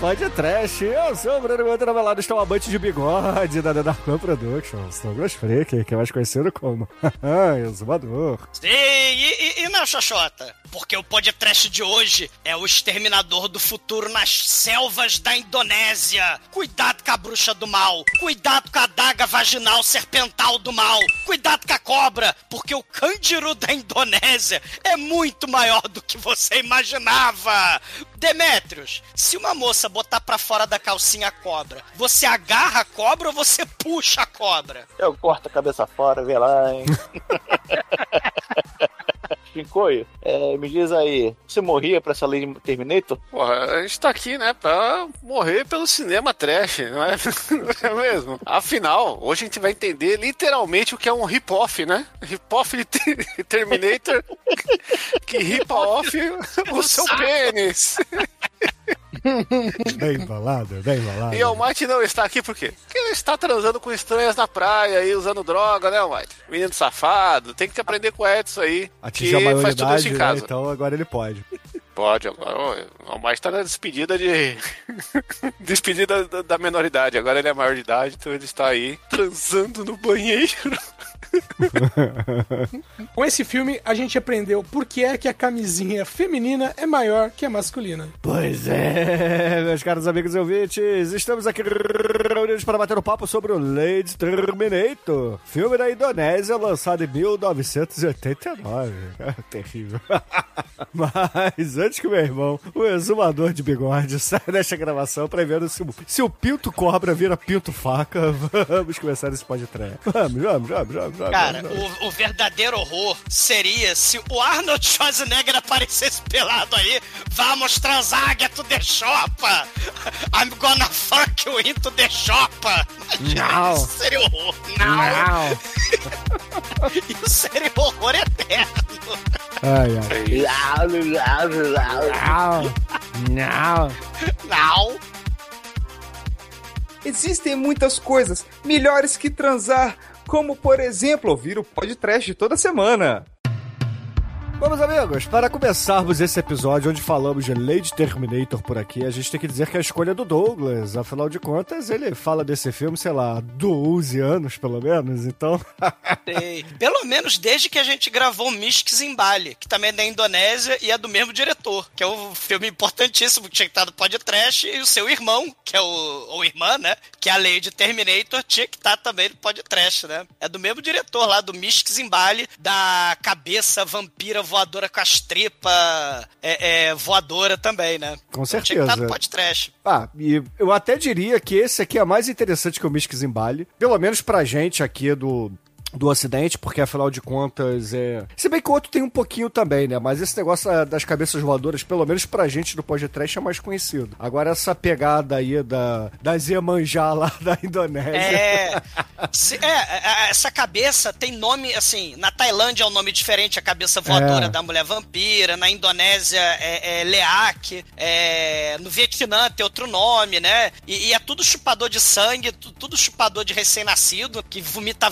podcast. Eu sou o Bruno Guto, na estou amante de bigode da Darkman Productions. Douglas Freak, que é mais conhecido como Exumador. Sim, e, e, e não, Xoxota? Porque o podcast de hoje é o exterminador do futuro nas selvas da Indonésia. Cuidado com a bruxa do mal. Cuidado com a daga vaginal serpental do mal. Cuidado com a cobra, porque o cândido da Indonésia é muito maior do que você imaginava. Demetrios, se uma moça botar pra fora da calcinha a cobra, você agarra a cobra ou você puxa a cobra? Eu corto a cabeça fora, vê lá, hein? Pincoio, é, me diz aí, você morria pra essa lei de Terminator? Porra, a gente tá aqui, né, pra morrer pelo cinema trash, não é, não é mesmo? Afinal, hoje a gente vai entender literalmente o que é um rip-off, né? Rip-off de Terminator que ripa-off o seu pênis. bem embalado, bem embalado. E o Almighty não está aqui por quê? Porque ele está transando com estranhas na praia e usando droga, né, Almighty? Menino safado, tem que aprender com o Edson aí. Atingiu a maioridade, faz tudo isso em casa. Né? então agora ele pode. Pode, agora o Almighty está na despedida de. despedida da, da menoridade. Agora ele é maior de idade, então ele está aí transando no banheiro. Com esse filme, a gente aprendeu por que é que a camisinha feminina é maior que a masculina. Pois é, meus caros amigos e ouvintes, estamos aqui reunidos para bater um papo sobre o Lady Terminator, filme da Indonésia lançado em 1989. Terrível. Mas antes que meu irmão, o exumador de bigode, saia desta gravação para ver se, se o pinto cobra vira pinto faca, vamos começar esse podcast. Vamos, vamos, vamos, vamos. Cara, o, o, verdadeiro horror seria se o Arnold Schwarzenegger aparecesse pelado aí. Vamos transar, get the chopa! I'm gonna fuck you into the chopa! Não! Isso seria horror! Não! Não. Isso seria horror eterno! Ai, ai. Não! Não! Não! Existem muitas coisas melhores que transar como por exemplo ouvir o podcast toda semana. Vamos, amigos, para começarmos esse episódio onde falamos de Lady Terminator por aqui, a gente tem que dizer que é a escolha do Douglas. Afinal de contas, ele fala desse filme, sei lá, 12 anos pelo menos, então. pelo menos desde que a gente gravou Mystics Zimbali, que também é da Indonésia e é do mesmo diretor, que é um filme importantíssimo que tinha que estar no podcast, e o seu irmão, que é o. ou irmã, né? Que é a Lady Terminator, tinha que estar também no podcast, né? É do mesmo diretor lá, do Mystics Zimbali, da cabeça vampira voadora com as tripas é, é, voadora também, né? Com certeza. Tinha que estar no podcast. Ah, e eu até diria que esse aqui é mais interessante que o Mystics Zimbali. Pelo menos pra gente aqui do do acidente, porque afinal de contas é. Se bem que o outro tem um pouquinho também, né? Mas esse negócio das cabeças voadoras, pelo menos pra gente do podcast, é mais conhecido. Agora, essa pegada aí da, das Iemanjá lá da Indonésia. É. se, é, é, é, essa cabeça tem nome, assim, na Tailândia é um nome diferente, a cabeça voadora é. da mulher vampira, na Indonésia é, é Leak, é, no Vietnã tem outro nome, né? E, e é tudo chupador de sangue, tudo chupador de recém-nascido, que vomita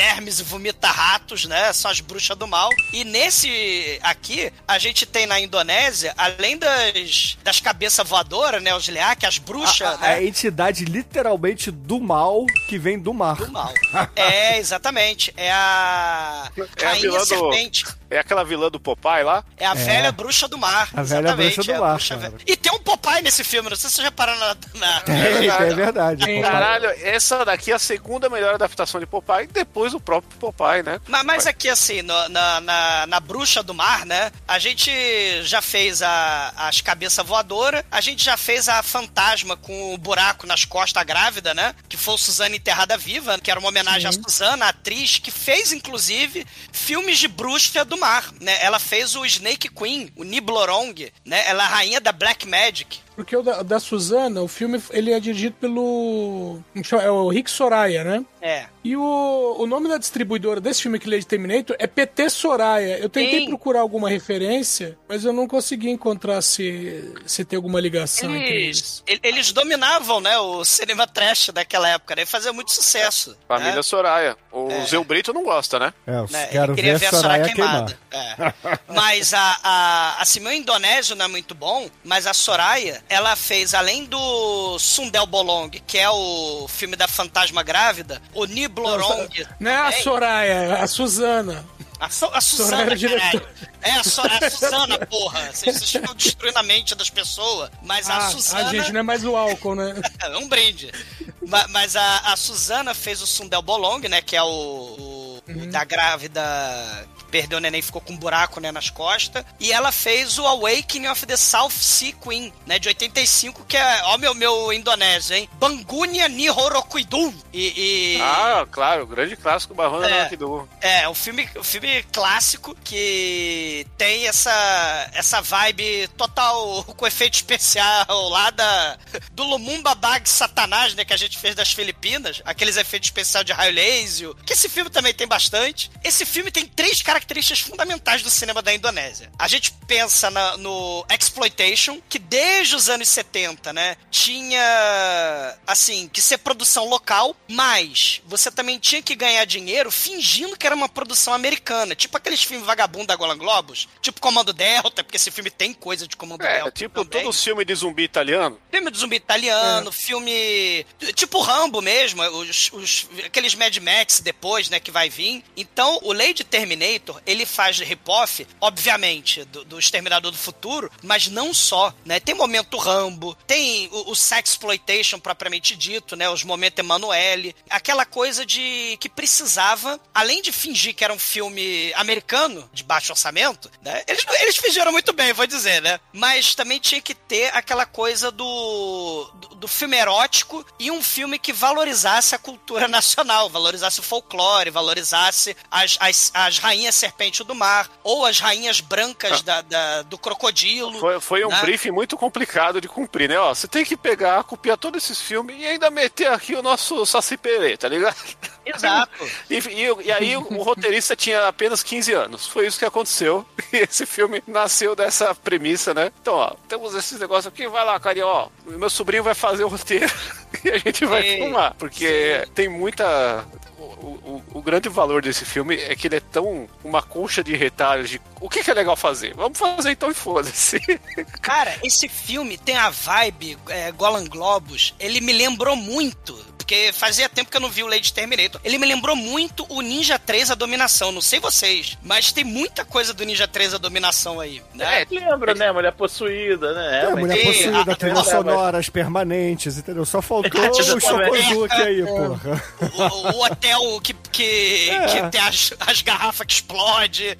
vermes e vomita ratos, né? São as bruxas do mal. E nesse aqui, a gente tem na Indonésia, além das, das cabeças voadoras, né? Os leak, as bruxas. A, a, né? a entidade literalmente do mal que vem do mar. Do mal. é, exatamente. É a. É a vilã serpente. É aquela vilã do Popeye lá? É a é. velha bruxa do mar. A velha bruxa do é mar. E tem um Popeye nesse filme, não sei se você já parou na. na... É, é verdade. Caralho, essa daqui é a segunda melhor adaptação de Popeye, depois o próprio Popeye, né? Mas, mas aqui, assim, no, na, na, na, Bruxa do Mar, né? A gente já fez a, as cabeças voadoras, a gente já fez a fantasma com o buraco nas costas grávida, né? Que foi o Suzana Enterrada Viva, que era uma homenagem Sim. a Suzana, a atriz, que fez, inclusive, filmes de bruxa do mar, né? Ela fez o Snake Queen, o Niblorong, né? Ela é a rainha da Black Magic. Porque o da, da Suzana, o filme, ele é dirigido pelo... É o Rick Soraya, né? É. E o, o nome da distribuidora desse filme que Lady Terminator é PT Soraya. Eu tentei Sim. procurar alguma referência, mas eu não consegui encontrar se, se tem alguma ligação entre eles. Eles, el- eles dominavam, né, o cinema trash daquela época, né? E fazia muito sucesso. Família né? Soraya. O É. Zeu Brito não gosta, né? É, eu né? quero Ele queria ver a Soraya Soraya queimada. É. Mas a, a, assim, meu indonésio não é muito bom, mas a Soraya, ela fez, além do Sundel Bolong, que é o filme da fantasma grávida, o Niblorong. Não é a. Soraya, a Suzana. A, Su- a Suzana, era caralho. É, a, Su- a Suzana, porra. Vocês, vocês ficam destruindo a mente das pessoas. Mas a Ah, Suzana. a gente não é mais o álcool, né? É um brinde. Ma- Mas a, a Suzana fez o Sundel Bolong, né? Que é o, o- o da grávida perdeu o neném e ficou com um buraco né, nas costas. E ela fez o Awakening of the South Sea Queen, né? De 85, que é. Ó, meu, meu indonésio, hein? Bangunya Nihorokuidu. E. e- Ah, claro, grande clássico Barrona É. é. É, o filme, o filme clássico que tem essa, essa vibe total com efeito especial lá da, do Lumumba Bag Satanás, né, que a gente fez das Filipinas, aqueles efeitos especiais de raio laser, que esse filme também tem bastante. Esse filme tem três características fundamentais do cinema da Indonésia. A gente pensa na- no exploitation, que desde os anos 70, né, tinha assim, que ser produção local, mas você também tinha que ganhar dinheiro fingindo que era uma produção americana, tipo aqueles filmes vagabundo da Golan Globus, tipo Comando Delta, porque esse filme tem coisa de Comando É, Delta. tipo também. todo filme de zumbi italiano. Filme de zumbi italiano, filme. Tipo Rambo mesmo, os, os- aqueles Mad Max depois, né, que vai vir. Então, o Lady Terminator, ele faz rip-off, obviamente, do, do Exterminador do Futuro, mas não só, né? Tem momento Rambo, tem o, o Sexploitation propriamente dito, né? Os momentos Emanuele, aquela coisa de que precisava, além de fingir que era um filme americano, de baixo orçamento, né? Eles, eles fingiram muito bem, vou dizer, né? Mas também tinha que ter aquela coisa do, do, do filme erótico e um filme que valorizasse a cultura nacional, valorizasse o folclore, valorizasse as, as, as rainhas serpentes do mar, ou as rainhas brancas da, da- do crocodilo. Foi, foi um né? briefing muito complicado de cumprir, né? Ó, você tem que pegar, copiar todos esses filmes e ainda meter aqui o nosso Saci Perê, tá ligado? Exato. E, e- e aí o roteirista tinha apenas 15 anos. Foi isso que aconteceu. E esse filme nasceu dessa premissa, né? Então, ó, temos esses negócios aqui, vai lá, carinha, ó. Meu sobrinho vai fazer o roteiro e a gente vai Sim, filmar. Porque tem muita. O, o- o grande valor desse filme é que ele é tão uma colcha de retalhos de o que, que é legal fazer. Vamos fazer então e foda-se. Cara, esse filme tem a vibe é, Golan Globus. Ele me lembrou muito. Porque fazia tempo que eu não vi o Lady Terminator. Ele me lembrou muito o Ninja 3 A Dominação. Não sei vocês, mas tem muita coisa do Ninja 3 A Dominação aí. Né? Lembra, né? Mulher possuída, né? É, mas- mulher possuída, trilhas sonoras permanentes, entendeu? Só faltou É, o Chocozuki é. aí, porra. O, o hotel que, que, É. que tem as, as garrafas que explode.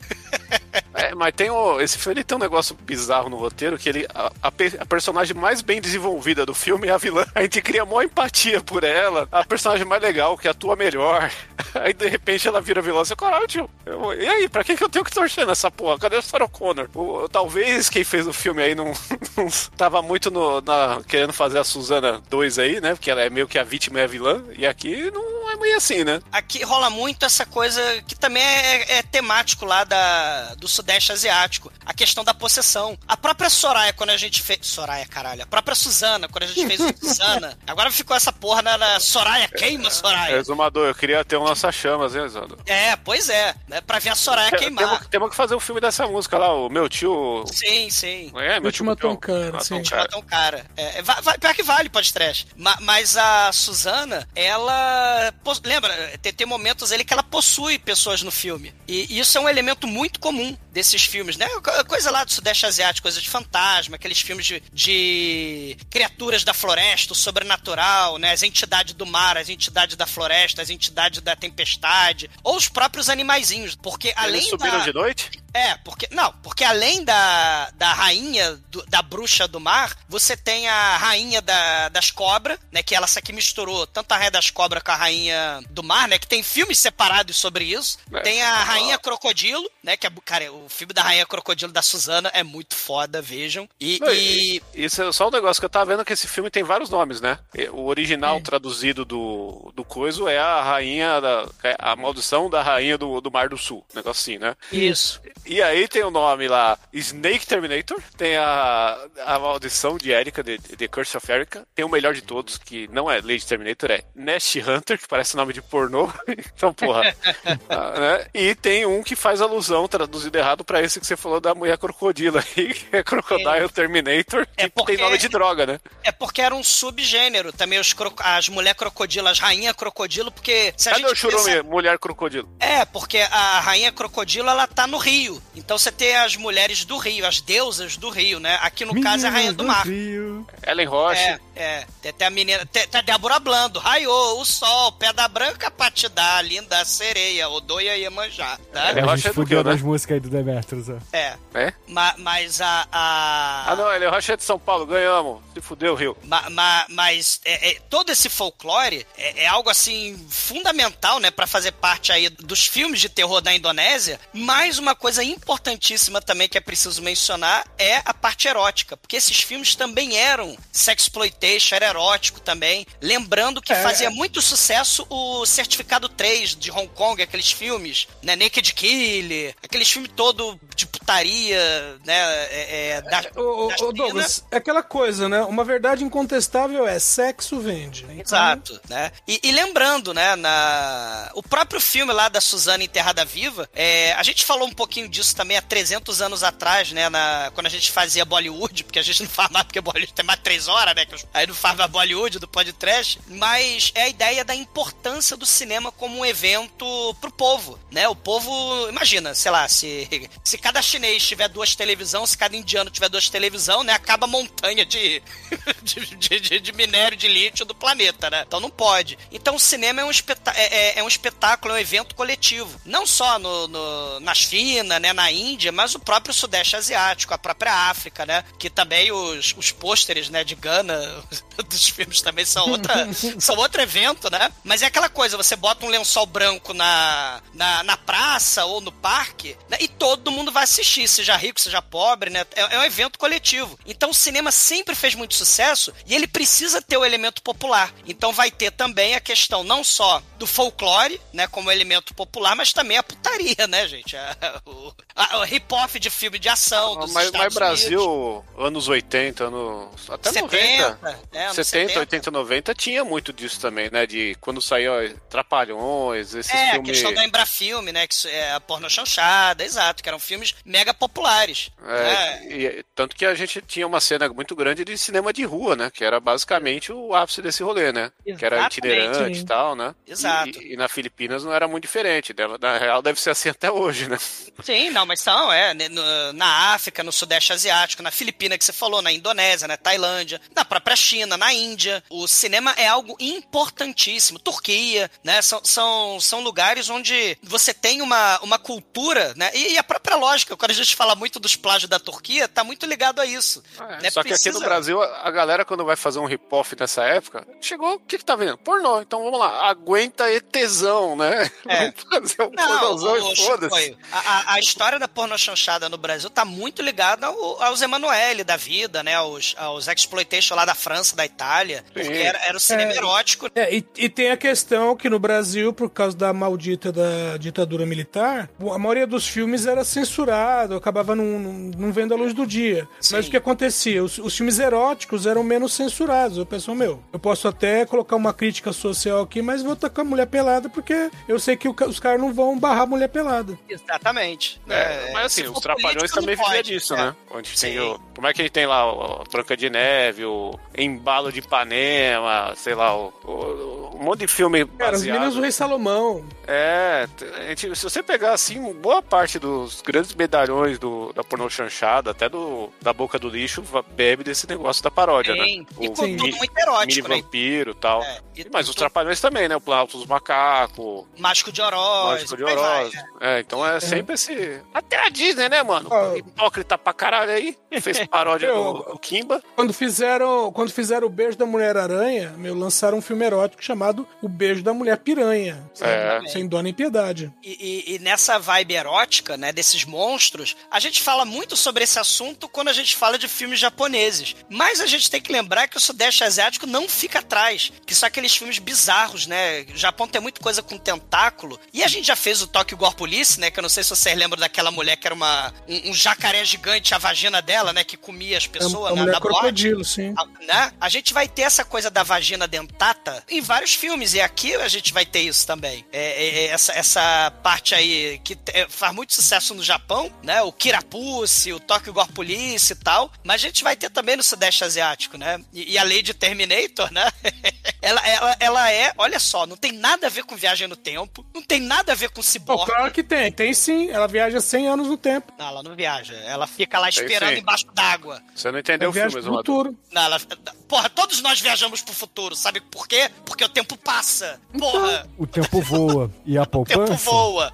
É, mas tem o, esse filme ele tem um negócio bizarro no roteiro que ele a, a a personagem mais bem desenvolvida do filme é a vilã. A gente cria maior empatia por ela. A personagem mais legal, que atua melhor. Aí de repente ela vira vilã. Você, caralho, tio. eu- e aí, pra que, que eu tenho que torcer nessa porra? Cadê o Sarah Connor? O- talvez quem fez o filme aí não, não tava muito no, na, querendo fazer a Susana 2 aí, né? Porque ela é meio que a vítima e a vilã. E aqui não meio assim, né? Aqui rola muito essa coisa que também é, é temático lá da, do Sudeste Asiático. A questão da possessão. A própria Soraya, quando a gente fez. Soraya, caralho. A própria Suzana, quando a gente fez o Suzana. Agora ficou essa porra na, na Soraya, queima Soraya. Exumador, eu queria ter um lança-chamas, hein, Exumador? É, pois é. Né, pra ver a Soraya queimar. Temos, temos que fazer um filme dessa música lá, o meu tio. Sim, sim. É, meu tio John. Toncana, Ah, sim. Toncana. Então, cara, é, é, vai, vai- pior que vale podcast. Ma, mas a Suzana, ela. Lembra, tem, tem momentos ali que ela possui pessoas no filme. E isso é um elemento muito comum desses filmes, né? Co- Coisa lá do Sudeste Asiático, coisa de fantasma, aqueles filmes de, de criaturas da floresta, o sobrenatural, né? As entidades do mar, as entidades da floresta, as entidades da tempestade, ou os próprios animaizinhos. Porque além Eles subiram da... de noite? É, porque. Não, porque além da, da rainha, do- da bruxa do mar, você tem a rainha da- das cobras, né? Que ela essa aqui misturou tanto a rainha das cobras com a rainha do mar, né? Que tem filmes separados sobre isso. É. Tem a rainha crocodilo, né? Que é, cara, o, filme da Rainha Crocodilo da Suzana é muito foda, vejam. E, Não, e- Isso é só um negócio que eu tava vendo que esse filme tem vários nomes, né? O original traduzido do, do coiso é a rainha da. é A maldição da rainha do, do Mar do Sul. Um negócio assim, né? isso. E aí tem o nome lá Snake Terminator, tem a, a maldição de Erika, de, de Curse of Erika, tem o melhor de todos, que não é Lady Terminator, é Nest Hunter, que parece nome de pornô. então, porra. Ah, né? E tem um que faz alusão, traduzido errado, pra esse que você falou da mulher crocodilo aí, que é Crocodile Terminator, que É porque- tem nome de droga, né? É porque era um subgênero também, os cro- as mulher crocodilo, as rainha crocodilo, porque se a Cadê o churume, pensa- mulher crocodilo? É, porque a rainha crocodilo, ela tá no rio. Então você tem as mulheres do rio, as deusas do rio, né? Aqui no caso é a rainha do mar. Rio. Ellen Roche. É, é. Tem até a menina. Tem, tem a Débora Blando. Raiou, o sol, pedra branca pra te dar, linda sereia, Odoia Iemanjá, tá? É, A Rocha gente é fudeu né? músicas aí do Demetrius, ó. É. É? Ma- mas a. a... Ah, não, Roche é de São Paulo, ganhamos. Se fudeu, Rio. Ma- ma- mas é- é- todo esse folclore é, é algo assim fundamental, né, para fazer parte aí dos filmes de terror da Indonésia. Mais uma coisa importantíssima também que é preciso mencionar é a parte erótica, porque esses filmes também eram sexploitation, era erótico também. Lembrando que É. fazia muito sucesso o Certificado 3 de Hong Kong, aqueles filmes, né, Naked Kill, aqueles filmes todo de putaria, né, é, é, da, ô, das ô, minas. Douglas, é aquela coisa, né? Uma verdade incontestável é sexo vende. Então, Exato, né? E, e lembrando, né, na... o próprio filme lá da Suzana Enterrada Viva, é, a gente falou um pouquinho disso também há 300 anos atrás, né, na... quando a gente fazia Bollywood, porque a gente não faz mais porque Bollywood tem mais 3 horas, né, que os- aí faz mais Bollywood, do podcast, mas é a ideia da importância do cinema como um evento pro povo, né? O povo, imagina, sei lá, se, se cada chinês tiver duas televisão, se cada indiano tiver duas televisão, né, acaba a montanha de, de, de- de- de minério de lítio do planeta, né? Então não pode. Então o cinema é um, espetá é, é- é um espetáculo, é um evento coletivo. Não só no, no- na China, né, na Índia, mas o próprio Sudeste Asiático, a própria África, né? Que também os, os pôsteres, né, de Gana dos filmes também são outra, são outro evento, né? Mas é aquela coisa, você bota um lençol branco na, na, na praça ou no parque, né, e todo mundo vai assistir, seja rico, seja pobre, né? É, é um evento coletivo. Então o cinema sempre fez muito sucesso e ele precisa ter o elemento popular. Então vai ter também a questão não só do folclore, né, como elemento popular, mas também a putaria, né, gente? A- o, o hip-hop de filme de ação dos Mas, Estados mas Brasil, Unidos. anos 80, anos. Até 70, 90. É, anos 70, 70. 80, 90 tinha muito disso também, né? De quando saiu Trapalhões, esses É, a filmes. questão do Embrafilme, né? Que é a porno chanchada, exato, que eram filmes mega populares. É, né? e- tanto que a gente tinha uma cena muito grande de cinema de rua, né? Que era basicamente o ápice desse rolê, né? Que era Exatamente. itinerante e tal, né? Exato. E, e na Filipinas não era muito diferente. né? Na real, deve ser assim até hoje, né? Sim, não, mas são, é, né, no- na África, no Sudeste Asiático, na Filipina que você falou, na Indonésia, na Tailândia, na própria China, na Índia. O cinema é algo importantíssimo. Turquia, né? São, são, são lugares onde você tem uma, uma cultura, né? E, e a própria lógica, quando a gente fala muito dos plágios da Turquia, tá muito ligado a isso. né? Só que aqui no Precisa- Brasil, a galera, quando vai fazer um rip-off nessa época, chegou, o que que tá vendo? Pornô. Então vamos lá, aguenta e tesão, né? É. Vamos fazer um Não, pornozão o, e foda-se. A, a- a história da pornochanchada no Brasil tá muito ligada ao- aos Emanuele da vida, né? Aos, aos exploitation lá da França, da Itália. Porque era, era o cinema É. erótico. É, e, e tem a questão que no Brasil, por causa da maldita da ditadura militar, a maioria dos filmes era censurado, acabava não, vendo a luz do dia. Sim. Mas o que acontecia? Os, os filmes eróticos eram menos censurados. Eu penso, meu, eu posso até colocar uma crítica social aqui, mas vou tacar mulher pelada porque eu sei que o os caras não vão barrar mulher pelada. Exatamente. É, É, mas assim, os Trapalhões também não vivia pode, disso, é. né? Onde tem o, como é que ele tem lá o, o Branca de Neve, o Embalo de Ipanema, sei lá, o, o- um monte de filme Cara, as meninas do baseado. Rei Salomão. É, a gente- se você pegar assim, boa parte dos grandes medalhões do, da pornô chanchada, até do, da boca do lixo, bebe desse negócio da paródia, Sim. né? E O com mi- tudo muito mini erótico, né? vampiro e tal. É, e Mas os trapalhões também, né? O Planalto dos Macacos, Mágico de Oroz. Mágico de Oroz. É, então é sempre esse. Até a Disney, né, mano? Ah. Hipócrita pra caralho aí. Fez paródia Eu- do, do Kimba. Quando fizeram, quando fizeram o Beijo da Mulher-Aranha, meu, lançaram um filme erótico chamado o beijo da mulher piranha. É. Sem dó nem piedade. E, e- e nessa vibe erótica, né, desses monstros, a gente fala muito sobre esse assunto quando a gente fala de filmes japoneses. Mas a gente tem que lembrar que o Sudeste Asiático não fica atrás, que são aqueles filmes bizarros, né? O Japão tem muita coisa com tentáculo. E a gente já fez o Tokyo Gore Police, né? Que eu não sei se vocês lembram daquela mulher que era uma, um, um jacaré gigante, a vagina dela, né? Que comia as A, pessoas a na, mulher na boate. sim. A- né? A gente vai ter essa coisa da vagina dentata em vários filmes, e aqui a gente vai ter isso também. É, é, é essa, essa parte aí que é, faz muito sucesso no Japão, né? O Kirapussy, o Tokyo Gore Police e tal, mas a gente vai ter também no Sudeste Asiático, né? E, e a Lady Terminator, né? ela, ela, ela é, olha só, não tem nada a ver com viagem no tempo, não tem nada a ver com ciborgue. claro que tem. Tem sim. Ela viaja 100 anos no tempo. Não, ela não viaja. Ela fica lá Tem esperando sim. embaixo d'água. Você não Ela entendeu o viaja filme, futuro. Não, ela... Porra, todos nós viajamos pro futuro, sabe por quê? Porque o tempo passa. Porra, O tempo voa e a o poupança. tempo voa.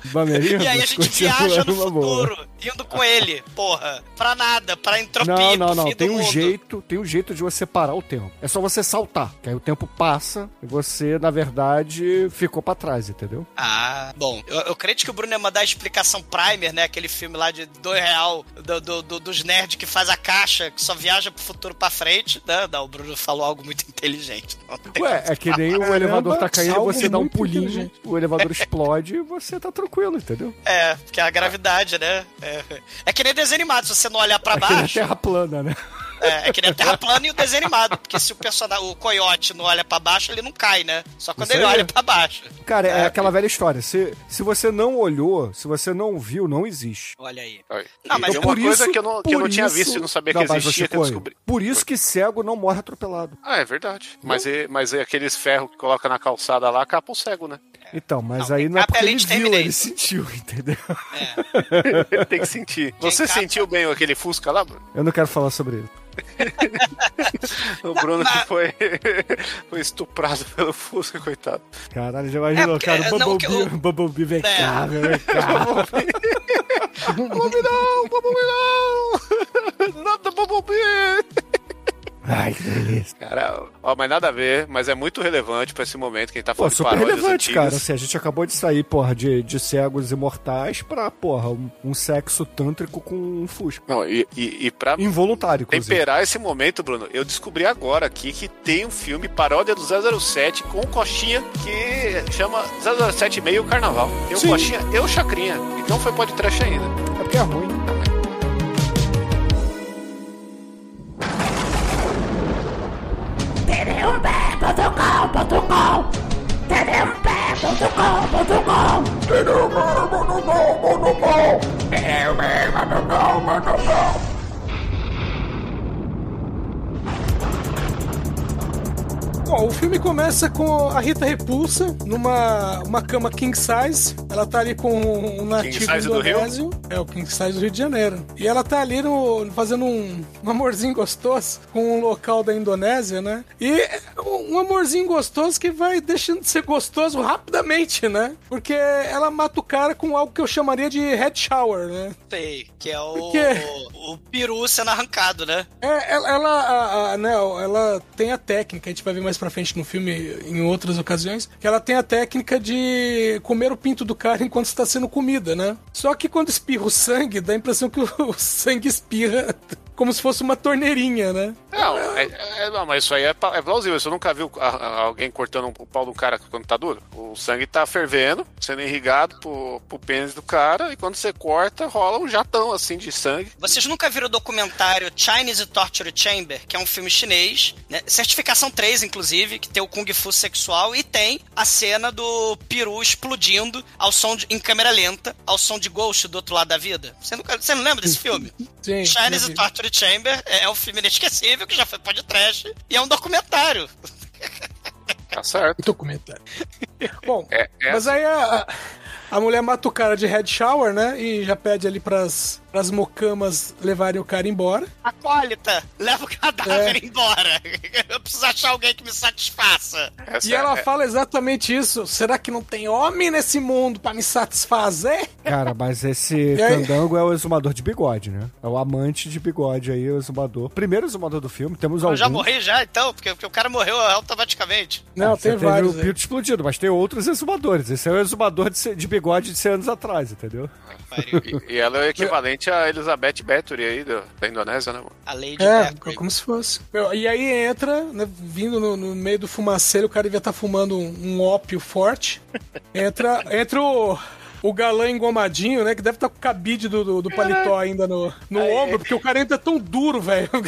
E aí a gente viaja no numa boa. Indo com ele, porra. Pra nada, pra entropia, Não, não, não. Tem um mundo. jeito, tem um jeito de você parar o tempo. É só você saltar, que aí o tempo passa e você, na verdade, ficou pra trás, entendeu? Ah, bom. Eu, eu creio que o Bruno ia mandar a explicação Primer, né? Aquele filme lá de dois real do, do- do- dos nerds que faz a caixa, que só viaja pro futuro pra frente. Não, não, o Bruno falou algo muito inteligente. Ué, é que nem o elevador tá caindo, você dá um pulinho, o elevador explode e você tá tranquilo, entendeu? É, porque é a gravidade, né? É, é que nem desenho animado, se você não olhar pra Aqui na baixo. terra plana, né? É, é que nem a Terra plana e o desenho animado. Porque se o personagem, o coiote não olha pra baixo, ele não cai, né? Só quando Isso ele olha pra baixo. Cara, é, É. aquela velha história. Se, se você não olhou, se você não viu, não existe. Olha aí. Não, mas é uma por coisa isso- que eu não, que eu não tinha isso- visto e não sabia Não, que existia, você que eu foi. descobri. Por isso que cego não morre atropelado. Ah, é verdade. Mas é, mas é aqueles ferros que coloca na calçada lá, capa o cego, né? Então, mas Não, aí não é porque ele viu, ele sentiu, entendeu? Tem que sentir. Você capa- sentiu bem aquele Fusca lá, Bruno? Eu não quero falar sobre ele. O Bruno que foi, foi estuprado pelo Fusca, coitado. Caralho, já imaginou, É, porque- cara, o Bumblebee, Bumblebee vem É. cá, vem cá. Bumblebee não! Bumblebee não! Nada Bumblebee! Ai, que delícia. Cara, ó, mas nada a ver, mas é muito relevante pra esse momento que a gente tá Pô, falando de super relevante, antigas. cara. Assim, a gente acabou de sair, porra, de, de cegos imortais pra, porra, um, um sexo tântrico com um fusco. Não, e, e, e pra Involuntário, temperar esse momento, Bruno, eu descobri agora aqui que tem um filme paródia do 007 com o Coxinha que chama 007 Meio Carnaval. Tem Sim. Coxinha e o Chacrinha. E não foi podcast ainda. É porque é ruim. Monopole! Monopole! Monopole! Monopole! Bom, o filme começa com a Rita Repulsa numa uma cama king size. Ela tá ali com um nativo size do Rio? indonésio. É, o king size do Rio de Janeiro. E ela tá ali no, fazendo um, um amorzinho gostoso com um local da Indonésia, né? E é um amorzinho gostoso que vai deixando de ser gostoso rapidamente, né? Porque ela mata o cara com algo que eu chamaria de head shower, né? Sei, que é o, Por quê? o, o peru sendo arrancado, né? É, ela, ela, a- a- né, ela tem a técnica, a gente vai ver mais pra frente no filme em outras ocasiões, que ela tem a técnica de comer o pinto do cara enquanto está sendo comida, né? Só que quando espirra o sangue, dá a impressão que o sangue espirra como se fosse uma torneirinha, né? Não, é, é- não, mas isso aí é, é plausível. Você nunca viu a- a- alguém cortando o pau do cara quando tá duro? O sangue tá fervendo, sendo irrigado pro, pro pênis do cara, e quando você corta, rola um jatão assim de sangue. Vocês nunca viram o documentário Chinese Torture Chamber, que é um filme chinês, né? certificação 3, inclusive, que tem o Kung Fu sexual e tem a cena do peru explodindo ao som de, em câmera lenta, ao som de Ghost do outro lado da vida? Você, nunca, você não lembra desse filme? Sim. Chinese eu Chamber é, é um filme inesquecível que já foi podcast e é um documentário. Tá certo. Documentário. Bom, É, é mas aí a, A mulher mata o cara de head shower, né? E já pede ali pras, pras mocamas levarem o cara embora. Acólita, leva o cadáver É. embora. Eu preciso achar alguém que me satisfaça. Essa E ela é- fala exatamente isso. Será que não tem homem nesse mundo pra me satisfazer? Cara, mas esse candango é o exumador de bigode, né? É o amante de bigode aí, o exumador. Primeiro exumador do filme, temos Eu alguns. já morri já, então, porque, porque o cara morreu automaticamente. Não, tem teve vários. o aí. pinto explodido, mas tem outros exumadores. Esse é o exumador de, de bigode de 100 anos atrás, entendeu? Pariu. E, e ela é o equivalente a Elizabeth Bathory aí do- da Indonésia, né? mano? A Lady É, Bathory. como se fosse. Meu, e aí entra, né, vindo no, no meio do fumaceiro, o cara devia estar fumando um, um ópio forte. Entra, entra o, o galã engomadinho, né? Que deve estar com o cabide do, do, do paletó ainda no, no ombro, porque o cara entra tão duro, velho.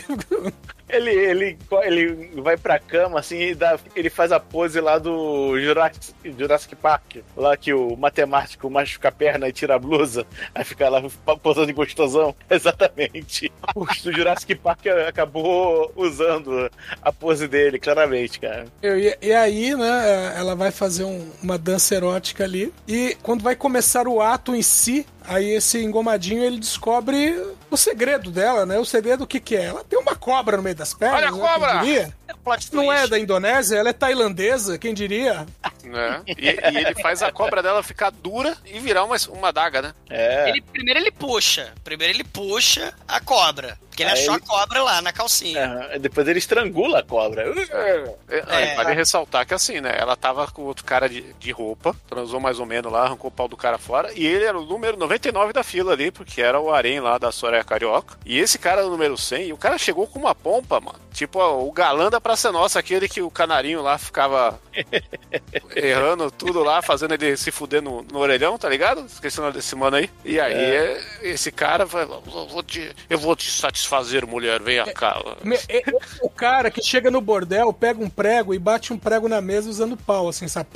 Ele, ele, ele vai pra cama, assim, e dá, ele faz a pose lá do Jurassic, Jurassic Park. Lá que o matemático machuca a perna e tira a blusa. Aí fica lá posando de gostosão. Exatamente. O Jurassic Park acabou usando a pose dele, claramente, cara. E, e aí, né, ela vai fazer um- uma dança erótica ali. E quando vai começar o ato em si, aí esse engomadinho ele descobre o segredo dela, né? O segredo o que que é? Ela tem uma cobra no meio das pernas. Olha a né, cobra! Diria? Plot Não é da Indonésia, ela é tailandesa, quem diria? Né? E, e ele faz a cobra dela ficar dura e virar uma, uma daga, né? É. Ele, primeiro ele puxa. Primeiro ele puxa a cobra. Porque ele Aí achou ele- a cobra lá na calcinha. É, depois ele estrangula a cobra. É, É. Vale ressaltar que assim, né? Ela tava com outro cara de, de roupa, transou mais ou menos lá, arrancou o pau do cara fora, e ele era o número 99 da fila ali, porque era o harém lá da Soraya Carioca. E esse cara era o número 100, e o cara chegou com uma pompa, mano. Tipo ó, o galã da Praça Nossa, aquele que o canarinho lá ficava errando tudo lá, fazendo ele se fuder no, no orelhão, tá ligado? Esqueci o nome desse mano aí. E aí, é, esse cara vai, eu vou te, eu vou te satisfazer, mulher, vem cá. Me- é- é O cara que chega no bordel, pega um prego e bate um prego na mesa usando pau, assim, sabe?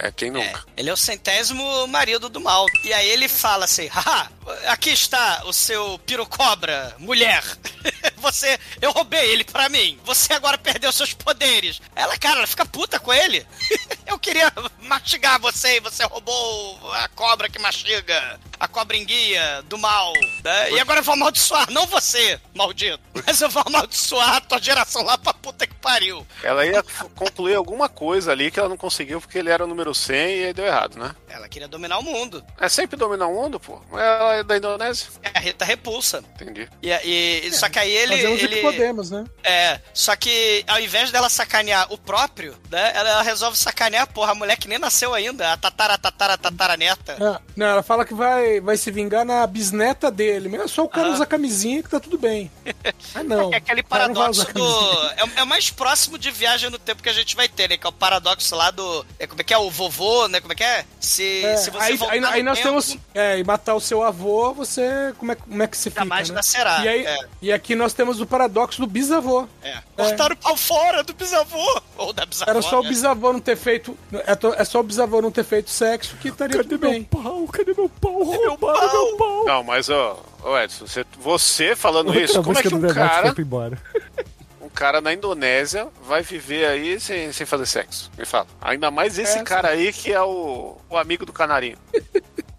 É, quem nunca? Ele é o centésimo marido do mal. E aí ele fala assim: haha, aqui está o seu pirocobra, mulher. Você, eu roubei ele pra mim. Você agora perdeu seus poderes. Ela, cara, ela fica puta com ele. eu queria mastigar você e você roubou a cobra que mastiga. A cobra enguia do mal. né? E agora eu vou amaldiçoar, não você, maldito. Mas eu vou amaldiçoar a tua geração lá pra puta que pariu. Ela ia concluir alguma coisa ali que ela não conseguiu porque ele era o número 100 e aí deu errado, né? Ela queria dominar o mundo. É sempre dominar o mundo, pô. Ela é da Indonésia. É a Rita Repulsa. Entendi. E, e- só que aí ele. Fazemos o ele que podemos, né? É, só que ao invés dela sacanear o próprio, né? Ela, ela resolve sacanear, porra, a mulher que nem nasceu ainda, a tatara, tatara, tatara neta. É, não, ela fala que vai, vai se vingar na bisneta dele. Mas só o cara Ah. usa camisinha que tá tudo bem. Ah, não. É aquele O paradoxo do. É, é o mais próximo de viagem no tempo que a gente vai ter, né? Que é o paradoxo lá do. É, como é que é? O vovô, né? Como é que é? Se, É, se você aí, voltar aí, aí nós tempo, temos. É, e matar o seu avô, você. Como é, como é que se fica? Jamais né? nascerá, E, aí, é. e aqui nós temos o paradoxo do bisavô. É. Cortaram o pau fora do bisavô! Ou da bisavó. Era só o né? bisavô não ter feito. É, é só o bisavô não ter feito sexo que estaria Cadê tudo meu bem. pau? Cadê meu pau? Roubaram meu pau. Não, mas, ó, ô Edson, você, você falando Outra isso, como é que um cara, embora. um cara na Indonésia vai viver aí sem, sem fazer sexo? Me fala. Ainda mais esse É, cara aí que é o, o amigo do canarinho.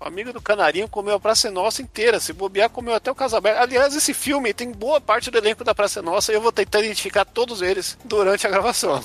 O amigo do Canarinho comeu a Praça é Nossa inteira. Se bobear, comeu até o Casaberto. Aliás, esse filme tem boa parte do elenco da Praça é Nossa e eu vou tentar identificar todos eles durante a gravação.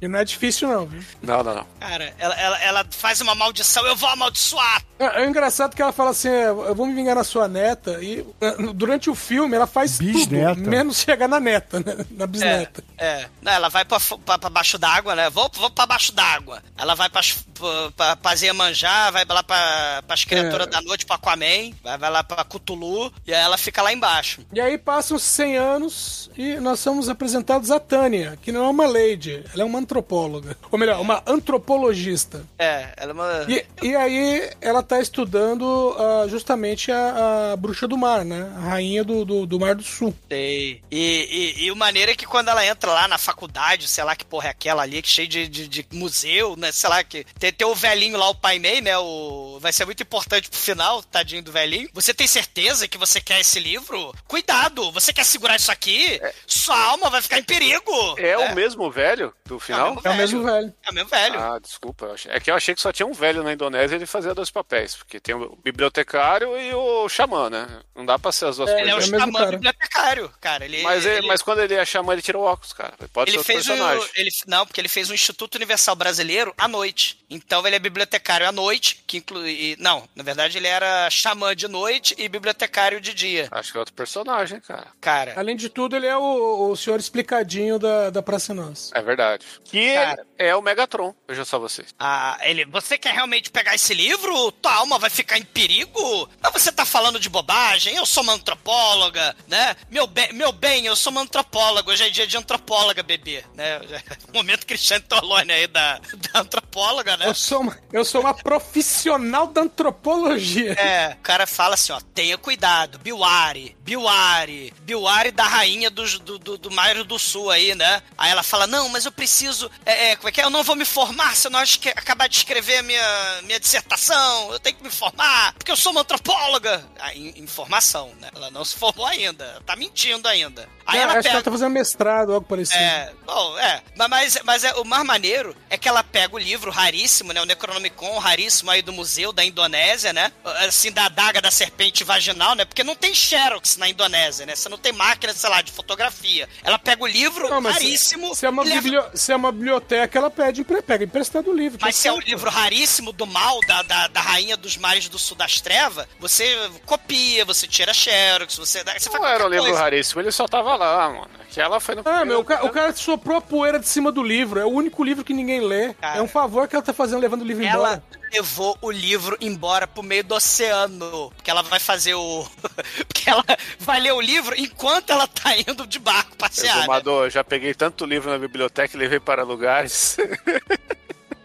E não é difícil, não, viu? Não, não, não. Cara, ela, ela, ela faz uma maldição, eu vou amaldiçoar! É, é engraçado que ela fala assim: é, eu vou me vingar na sua neta. E é, durante o filme ela faz Bisneta. tudo, menos chegar na neta, né? Na bisneta. É. Não, ela vai pra, pra, pra baixo d'água, né? Vou, vou pra baixo d'água. Ela vai pra, pra, pra, pra Iemanjá, vai lá pra, pras criaturas É. da noite, pra Aquaman, vai, vai lá pra Cthulhu, e aí ela fica lá embaixo. E aí passam 100 anos e nós somos apresentados a Tânia, que não é uma lady, ela é uma antropóloga. Ou melhor, uma antropologista. É, ela é uma... E, e aí ela tá estudando ah, justamente a, a bruxa do mar, né? A rainha do, do, do Mar do Sul. Sei. E, e, e o maneiro é que quando ela entra lá na faculdade, sei lá que porra é aquela ali, que cheio de, de, de museu, né? Sei lá, que tem tem, tem o velhinho lá, o Pai Mei, né? O, vai ser muito importante pro final, tadinho do velhinho. Você tem certeza que você quer esse livro? Cuidado, você quer segurar isso aqui? Sua alma vai ficar em perigo. É, o mesmo velho do final? É o mesmo velho. É o mesmo velho. Ah, desculpa. É que eu achei que só tinha um velho na Indonésia e ele fazia dois papéis. Porque tem o bibliotecário e o xamã, né? Não dá pra ser as duas Ele é o coisas. o mesmo xamã cara. bibliotecário, cara. Ele, Mas, ele- ele- mas quando ele é xamã, ele tira o óculos, cara. Ele pode Ele ser outro fez personagem. o. Ele, não, porque ele fez o Instituto Universal Brasileiro à noite. Então ele é bibliotecário à noite, que inclui. Não, na verdade ele era xamã de noite e bibliotecário de dia. Acho que é outro personagem, cara. Cara, Além de tudo, ele é o, o senhor explicadinho da, da Praça Nossa. É verdade. Que Cara. é o Megatron. Veja só vocês. Ah, ele, você quer realmente pegar esse livro? Tua alma vai ficar em perigo? Não, você tá falando de bobagem? Eu sou uma antropóloga, né? Meu bem, meu bem eu sou uma antropóloga. Hoje é dia de antropóloga, bebê, né? Momento Cristiano Torlone aí da, da antropóloga, né? Eu sou, uma, eu sou uma profissional da antropologia. É, o cara fala assim, ó, tenha cuidado, Biwari, Biwari, Biwari da rainha do, do, do, do do Sul aí, né? Aí ela fala, não, mas eu preciso, é, é, como é que é? Eu não vou me formar se eu não acabar de escrever a minha, minha dissertação, eu tenho que me formar, porque eu sou uma antropóloga. Ah, in- informação, né? Ela não se formou ainda, tá mentindo ainda. Aí Não, ela acho que pega... ela tá fazendo mestrado, algo parecido. É, bom, é. Mas, mas, é, o mais maneiro é que ela pega o livro raríssimo, né? O Necronomicon raríssimo aí do museu da Indonésia, né? Assim, da adaga da serpente vaginal, né? Porque não tem Xerox na Indonésia, né? Você não tem máquina, sei lá, de fotografia. Ela pega o livro Não, mas raríssimo. Se é, uma leva- biblio- se é uma biblioteca, ela pede, pega emprestado o livro. Mas se é um livro raríssimo do mal, da, da, da rainha dos mares do sul das trevas, você copia, você tira Xerox, você, você Não faz era um livro coisa. raríssimo, ele só tava lá, mano. Que ela foi no Ah, primeiro meu, o cara soprou a poeira de cima do livro. É o único livro que ninguém lê. Cara. é um favor que ela tá fazendo levando o livro Ela embora. levou o livro embora pro meio do oceano. Porque ela vai fazer o. porque ela vai ler o livro enquanto ela tá indo de barco passear. Né? Exumador, já peguei tanto livro na biblioteca e levei para lugares.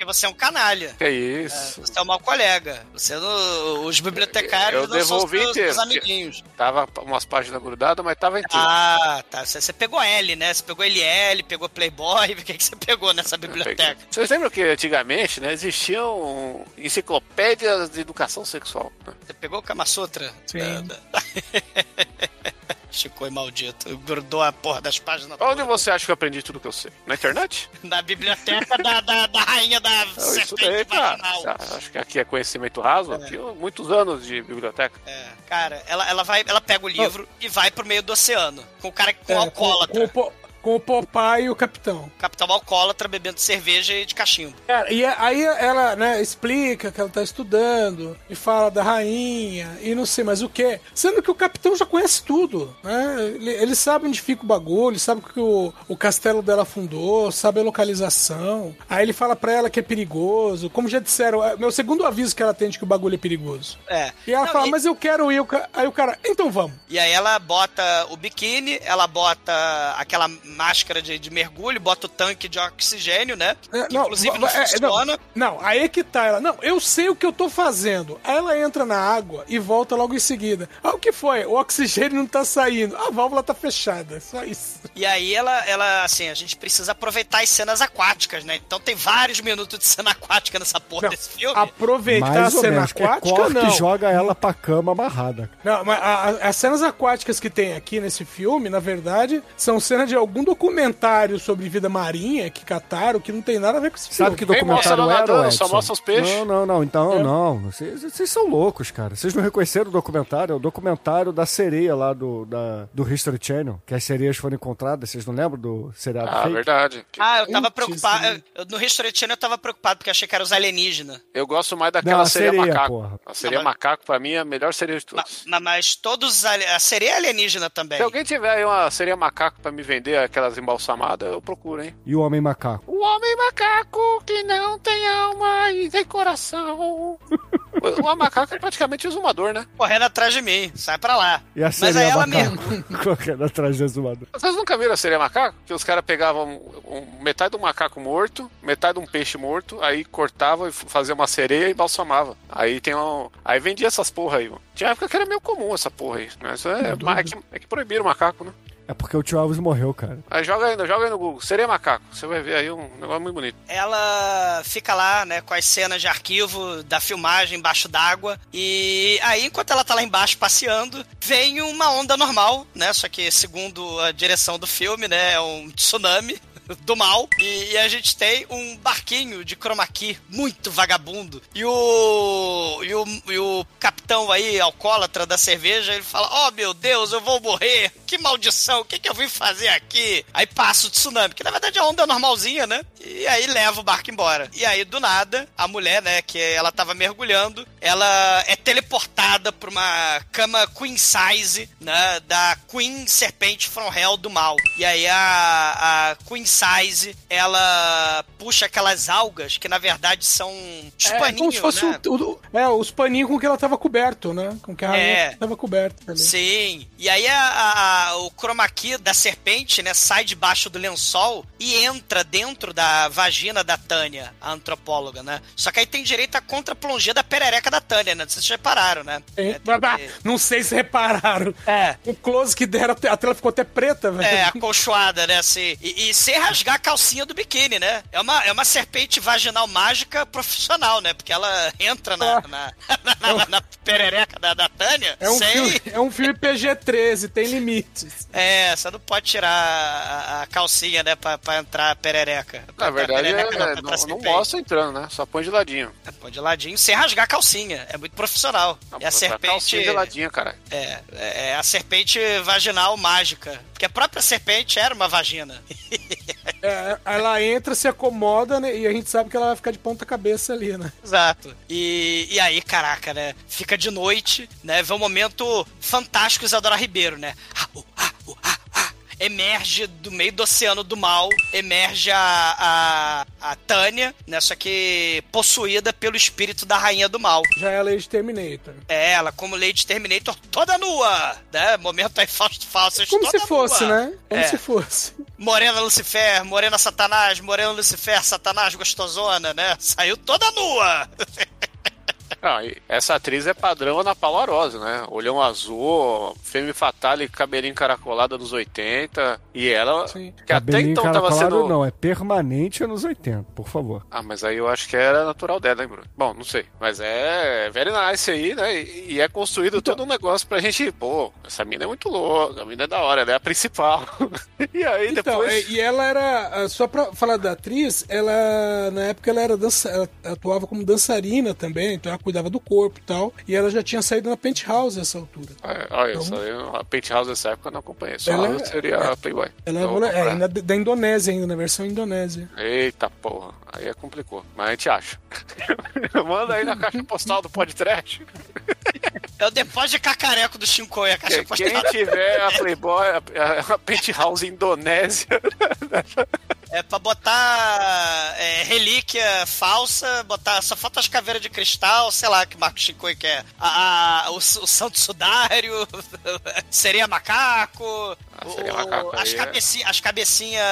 Porque você é um canalha. que isso. Você é um mau colega. Você não, os bibliotecários Eu não são devolvi seus, inteiro, seus amiguinhos. Tava umas páginas grudadas, mas tava inteiro. Ah, tá. Você, você pegou L, né? Você pegou LL, pegou Playboy. O que, que você pegou nessa biblioteca? Vocês lembram que antigamente, né, existiam enciclopédias de educação sexual? né? Você pegou o Kama Sutra? Sim. Da- da- Chico maldito. Grudou a porra das páginas. Onde você acha que eu aprendi tudo que eu sei? Na internet? Na biblioteca da, da, da rainha da isso serpente daí, cara. vaginal. Acho que aqui é conhecimento raso. Aqui, muitos anos de biblioteca. É, cara, ela, ela, vai, ela pega o livro e vai pro meio do oceano. Com o cara com É, alcoólatra. com, o Po- com o Popeye e o Capitão. Capitão alcoólatra bebendo cerveja e de cachimbo. Cara, e aí ela, né, explica que ela tá estudando e fala da rainha e não sei mais o que. Sendo que o capitão já conhece tudo, né? Ele, ele sabe onde fica o bagulho, sabe que o, o castelo dela afundou, sabe a localização. Aí ele fala pra ela que é perigoso. Como já disseram, é meu segundo aviso que ela tem de que o bagulho é perigoso. É. E ela Não, fala, e- mas eu quero ir. Aí o cara, então vamos. E aí ela bota o biquíni, ela bota aquela máscara de, de mergulho, bota o tanque de oxigênio, né? É, Que inclusive não va- é, funciona. Não, não, aí é que tá. Ela, não, eu sei o que eu tô fazendo. Aí ela entra na água e volta logo em seguida. Ah, o que foi? O oxigênio não tá saindo. A válvula tá fechada. Só isso. E aí ela, ela, assim, a gente precisa aproveitar as cenas aquáticas, né? Então tem vários minutos de cena aquática nessa porra Não, desse filme. aproveitar a Mais ou cena menos, é aquática, corta não. e joga ela pra cama amarrada. Não, mas a- a- as cenas aquáticas que tem aqui nesse filme, na verdade, são cenas de algum documentário sobre vida marinha que cataram, que não tem nada a ver com esse Sabe filme. que mostra documentário ela era, nadando, Edson? só mostra os peixes. Não, não, não. Então, É. não. Vocês, vocês são loucos, cara. Vocês não reconheceram o documentário? É o documentário da sereia lá do, da, do History Channel, que as sereias foram encontradas. Vocês não lembram do seriado Ah, fake? verdade. Ah, eu tava preocupado. eu- no History Channel eu tava preocupado porque achei que era os alienígenas. Eu gosto mais daquela Não, a sereia, sereia, macaco. porra. A sereia mas- macaco, pra mim, é a melhor sereia de Ma- todas. ma- Mas, todos. A sereia é alienígena também. Se alguém tiver aí uma sereia macaco pra me vender aquelas embalsamadas, eu procuro, hein? E o Homem Macaco? O homem macaco que não tem alma e tem coração. o homem macaco é praticamente exumador, né? Correndo atrás de mim. Sai pra lá. E a Mas aí sereia ela macaco? mesmo. Correndo atrás do exumador. Vocês nunca viram a sereia macaco? Que os caras pegavam um- metade do macaco morto, metade de um peixe morto, aí cortava e f- fazia uma sereia e balsamava. Aí tem um. Aí vendia essas porra aí, mano. Tinha época que era meio comum essa porra aí. Mas é, ma- é, que, é que proibiram o macaco, né? É porque o tio Alves morreu, cara. Aí joga aí, joga aí no Google. Sereia macaco. Você vai ver aí um negócio muito bonito. ela fica lá, né, com as cenas de arquivo da filmagem embaixo d'água. E aí, enquanto ela tá lá embaixo passeando, vem uma onda normal, né? Só que, segundo a direção do filme, né, é um tsunami. Do mal, e, e a gente tem um barquinho de chroma key muito vagabundo. E o, e o, e o capitão aí, alcoólatra da cerveja, ele fala: Oh meu Deus, eu vou morrer, que maldição, o que, que eu vim fazer aqui? Aí passa o tsunami, que na verdade é a onda normalzinha, né? E aí leva o barco embora. E aí, do nada, a mulher, né, que ela tava mergulhando, ela é teleportada pra uma cama queen size, né, da Queen Serpente from Hell do mal. E aí a, a Queen size, ela puxa aquelas algas que na verdade são os É, paninhos, como se fosse né? o, o- é, os paninhos com que ela tava coberto, né? Com que a É. rainha tava coberta ali. Sim. E aí a, a- a- o chroma key da serpente, né, sai debaixo do lençol e entra dentro da vagina da Tânia, a antropóloga, né? Só que aí tem direito à contra-plongê da perereca da Tânia, né? Vocês repararam, né? É, tem que- Não sei se repararam. É. O close que deram, a tela ficou até preta, velho. É, acolchoada, né? Assim, e, e sem rasgar a calcinha do biquíni, né? É uma, é uma serpente vaginal mágica profissional, né? Porque ela entra na, na, na, na- na perereca da, da Tânia É um, sem. filme, é um filme PG-13, tem limites. É, você não pode tirar a, a calcinha, né? Pra, pra entrar a perereca. Na verdade, A é, perereca é, pra não, entrar não serpente. mostra entrando, né? Só põe de ladinho. Põe de ladinho sem rasgar a calcinha. É muito profissional. Não, e a pra- serpente. Calcinha de ladinho, caralho. É, é é a serpente vaginal mágica. Porque a própria serpente era uma vagina. É, ela entra, se acomoda, né? E a gente sabe que ela vai ficar de ponta cabeça ali, né? Exato. E, e aí, caraca, né? Fica de noite, né? Vê um momento fantástico Isadora Ribeiro, né? Ah, uh, ah, ah, ah. Emerge do meio do oceano do mal, emerge a, a, a Tânia, né? Só que possuída pelo espírito da rainha do mal. Já é a Lady Terminator. É, ela, como Lady Terminator, toda nua, né? Momento aí Fausto Falsas, Como se fosse, nua. né? Como É. se fosse. Morena Lucifer, Morena Satanás, Morena Lucifer, Satanás gostosona, né? Saiu toda nua. E essa atriz é padrão Ana Paula Arósio, né? Olhão azul, femme fatale, cabelinho encaracolado nos 80. E ela, Sim. que até Cabelinho então tava sendo... não, é permanente anos 80, por favor. Ah, mas aí eu acho que era natural dela, hein, Bruno? Bom, não sei. Mas é very nice aí, né? E, e é construído Então- todo um negócio pra gente, pô, essa mina é muito louca, a mina é da hora, ela é a principal. e aí Então, depois. é, e ela era, ah, só pra falar da atriz, ela, na época, ela era dança, ela atuava como dançarina também, então ela cuidava do corpo e tal, e ela já tinha saído na Penthouse nessa altura. É, olha, Então- isso aí, a Penthouse dessa época eu não acompanhei. Só Ela- seria a Playboy. Ela Então, é, ainda da Indonésia ainda, na versão Indonésia. Eita porra, aí é complicou. Mas a gente acha. Manda aí na caixa postal do podcast. É o depósito de cacareco do Shinkoi, a caixa Quem, postal. quem tiver a Playboy, a, a, a Penthouse Indonésia. É pra botar é, relíquia falsa, botar. Só falta as caveiras de cristal, sei lá que Marco Shinkoi quer. A, a- o, o Santo Sudário, seria macaco. Ah, seria o- macaco as, é- cabecinha, as cabecinhas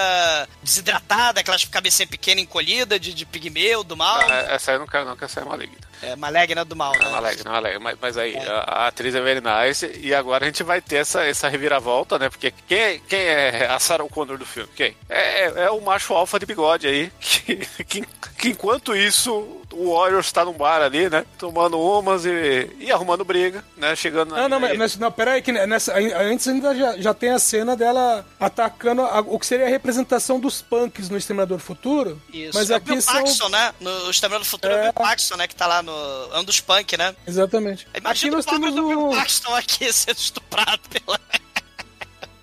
desidratadas, aquelas cabecinhas pequenas encolhidas de, de pigmeu do mal. Ah, essa aí eu não quero, não, que essa é maligna. É, maligna do mal, é né? maligna, é maligna. Mas, mas aí, a, a atriz é very nice. E agora a gente vai ter essa, essa reviravolta, né? Porque quem, quem é a Sarah Connor do filme? Quem? É, é, é o macho alfa de bigode aí. Que, que, que enquanto isso, o Warriors tá num bar ali, né? Tomando umas e, e arrumando briga, né? Chegando na. Ah, não, mas, mas não, peraí, que nessa, antes ainda já, já tem a cena dela atacando a- o que seria a representação dos punks no Exterminador Futuro. Isso. Mas é o aqui Bill são. Paxton, né? No Exterminador do Futuro é, o É. Bill Paxton, né? Que tá lá no. É um dos punk, né? Exatamente. Aqui Imagina nós o pobre temos do Bill o. Paxton aqui sendo estuprado pela.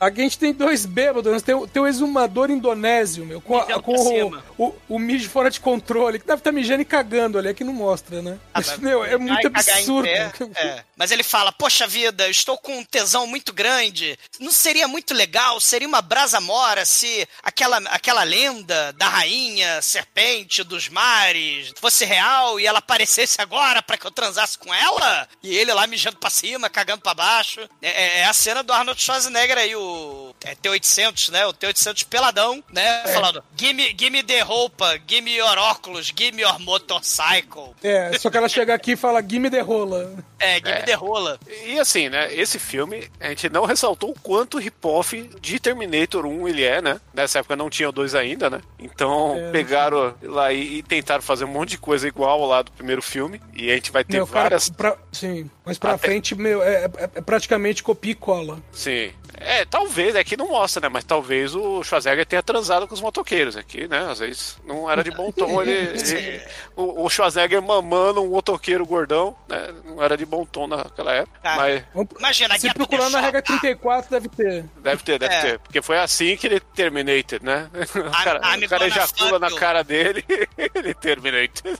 Aqui a gente tem dois bêbados, nós tem, tem o exumador indonésio, meu, com, a- com o, o, o mijo fora de controle, que deve estar mijando e cagando ali, aqui não mostra, né? Ah, Mas, meu, é muito absurdo. pé, é. Mas ele fala: Poxa vida, eu estou com um tesão muito grande. Não seria muito legal? Seria uma brasa mora se aquela, aquela lenda da rainha serpente dos mares fosse real e ela aparecesse agora pra que eu transasse com ela? E ele lá mijando pra cima, cagando pra baixo. É, é- é a cena do Arnold Schwarzenegger aí, o, é, T-800, né? O T-800 peladão, né? Falando, gimme, gimme the roupa, gimme your óculos, gimme your motorcycle. É, só que ela chega aqui e fala, gimme the rola. É, gimme the rola. E assim, né? Esse filme, a gente não ressaltou o quanto rip-off de Terminator 1 ele é, né? Nessa época não tinha o 2 ainda, né? Então É, pegaram lá e, e tentaram fazer um monte de coisa igual lá do primeiro filme. E a gente vai ter Meu, cara, várias. pra- sim, mas pra Até- frente, meu, é, é- é praticamente copia e cola. Sim. É, talvez, aqui não mostra, né? Mas talvez o Schwarzenegger tenha transado com os motoqueiros aqui, né? Às vezes não era de bom tom ele. ele- o, o Schwarzenegger mamando um motoqueiro gordão, né? Não era de bom tom naquela época. Tá. Mas Imagina, Se the na regra 34, deve ter. deve ter, deve É. ter. Porque foi assim que ele terminated, né? O cara, o cara ejacula fuck na cara dele ele terminated.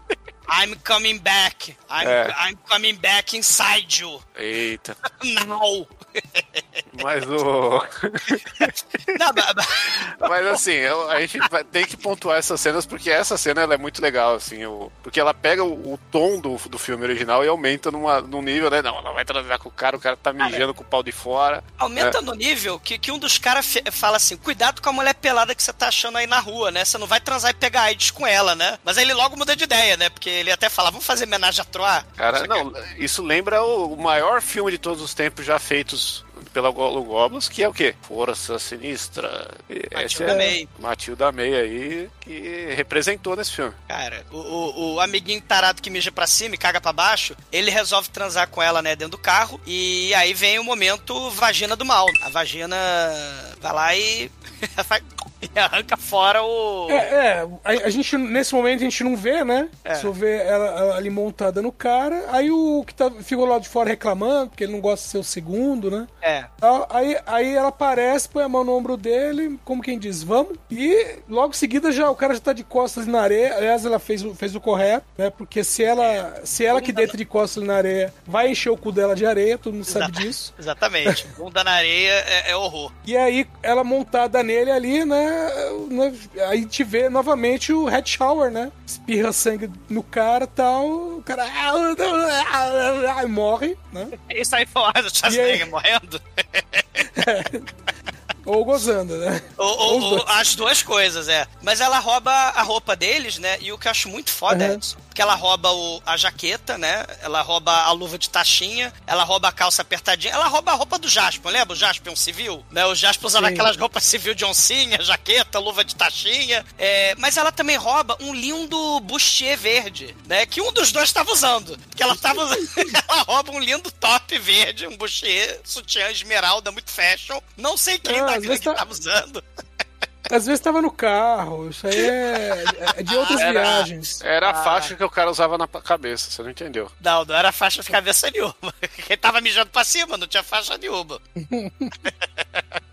I'm coming back. I'm, É. I'm coming back inside you. Eita. Now. Mas o. Não, Mas assim, eu- a gente vai- tem que pontuar essas cenas porque essa cena ela é muito legal, assim, o- porque ela pega o, o tom do, do filme original e aumenta numa, num nível, né? Não, ela vai transar com o cara, o cara tá mijando com o pau de fora. Aumenta É. no nível que, que um dos caras fala assim: cuidado com a mulher pelada que você tá achando aí na rua, né? Você não vai transar e pegar AIDS com ela, né? Mas aí ele logo muda de ideia, né? Porque ele até fala: vamos fazer homenagem a Troa. Cara, não, isso lembra o, maior filme de todos os tempos já feitos pela Golo Goblins, que é o quê? Força Sinistra. Esse Matilda é May. Matilda May aí, que representou nesse filme. Cara, o, o, o amiguinho tarado que mija pra cima e caga pra baixo, ele resolve transar com ela, né, dentro do carro. E aí vem o momento vagina do mal. A vagina vai lá e. e arranca fora o. É, é a, a gente, nesse momento, a gente não vê, né? É. Só vê ela, ali montada no cara. Aí o que tá, ficou lá de fora reclamando, porque ele não gosta de ser o segundo, né? É. Aí, aí ela aparece, põe a mão no ombro dele, como quem diz, vamos. E logo em seguida já o cara já tá de costas na areia. Aliás, ela fez, o- fez o correto, né? Porque se ela, se ela que deita de costas na areia, vai encher o cu dela de areia, todo mundo sabe Exata- disso. Exatamente. Bunda na areia é, é horror. E aí, ela montada nele ali, né? né, Aí te vê novamente o head shower, né? Espirra sangue no cara e tal. O cara morre, né? Isso aí foi o Arnold Schwarzenegger morrendo? Ou gozando, né? Ou, ou- ou as duas coisas, é. Mas ela rouba a roupa deles, né? E o que eu acho muito foda Uhum. é Porque ela rouba o- a jaqueta, né? Ela rouba a luva de tachinha, ela rouba a calça apertadinha, ela rouba a roupa do Jasper, lembra? O Jasper é um civil, né? O Jasper usava Sim. aquelas roupas civil de oncinha, jaqueta, luva de tachinha. É, mas ela também rouba um lindo bustier verde, né? Que um dos dois estava usando. Porque ela tava ela rouba um lindo top verde, um bustier, sutiã esmeralda, muito fashion. Não sei quem Ah, da gangue tá- tava usando. Às vezes tava no carro. Isso aí é, é de outras Era- viagens. Era a Ah. faixa que o cara usava na cabeça, você não entendeu. Não, não era faixa de cabeça nenhuma. Quem tava mijando pra cima não tinha faixa nenhuma.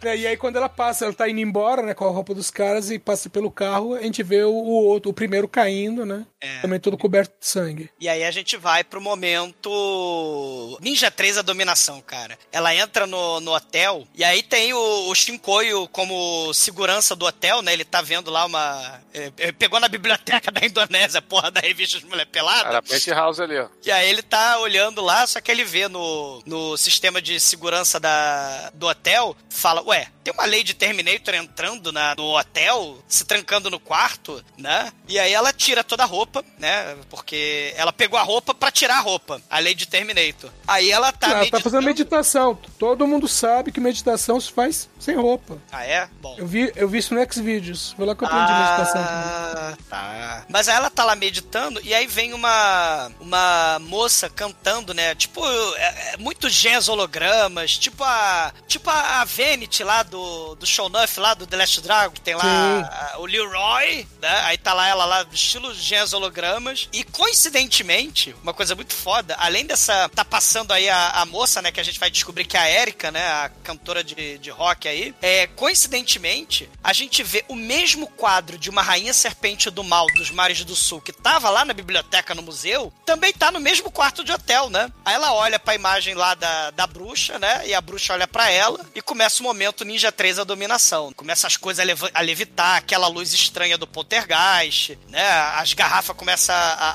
É, e aí quando ela passa, ela tá indo embora, né, com a roupa dos caras e passa pelo carro, a gente vê o, o outro, o primeiro caindo, né? É. Também todo coberto de sangue. E aí a gente vai pro momento Ninja 3 a dominação, cara. Ela entra no, no hotel e aí tem o, o Shinkoio como segurança do hotel, né? Ele tá vendo lá uma... é, é, pegou na biblioteca da Indonésia, porra, da revista de Mulher Pelada. Era penthouse ali, ó. E aí ele tá olhando lá, só que ele vê no, no sistema de segurança da, do hotel, fala, ué, tem uma lei de Terminator entrando na, no hotel, se trancando no quarto, né? E aí ela tira toda a roupa, né? Porque ela pegou a roupa pra tirar a roupa, a lei de Terminator. Aí ela tá ela tá meditando- fazendo meditação. Todo mundo sabe que meditação se faz sem roupa. Ah, é? Bom. Eu vi, eu vi isso no Xvideos. Foi lá que eu aprendi meditação. também. Ah, tá. Mas aí ela tá lá meditando e aí vem uma uma moça cantando, né? Tipo, é, é, muitos gens hologramas, tipo a tipo a, a Vanity lá do, do Show Nuff, lá do The Last Dragon, que tem lá a- o Leroy, né? Aí tá lá ela lá, estilo gens hologramas. E coincidentemente, uma coisa muito foda, além dessa. Tá passando aí a, a moça, né? Que a gente vai descobrir que é a Erika, né? A cantora de, de rock aí. É, coincidentemente, a gente vê o mesmo quadro de uma rainha serpente do mal dos mares do sul que tava lá na biblioteca no museu, também tá no mesmo quarto de hotel, né? Aí ela olha pra imagem lá da, da bruxa, né? E a bruxa olha pra ela e começa o momento Ninja 3 a dominação. Começa as coisas a, levitar, aquela luz estranha do poltergeist, né? As garrafas começam a, a,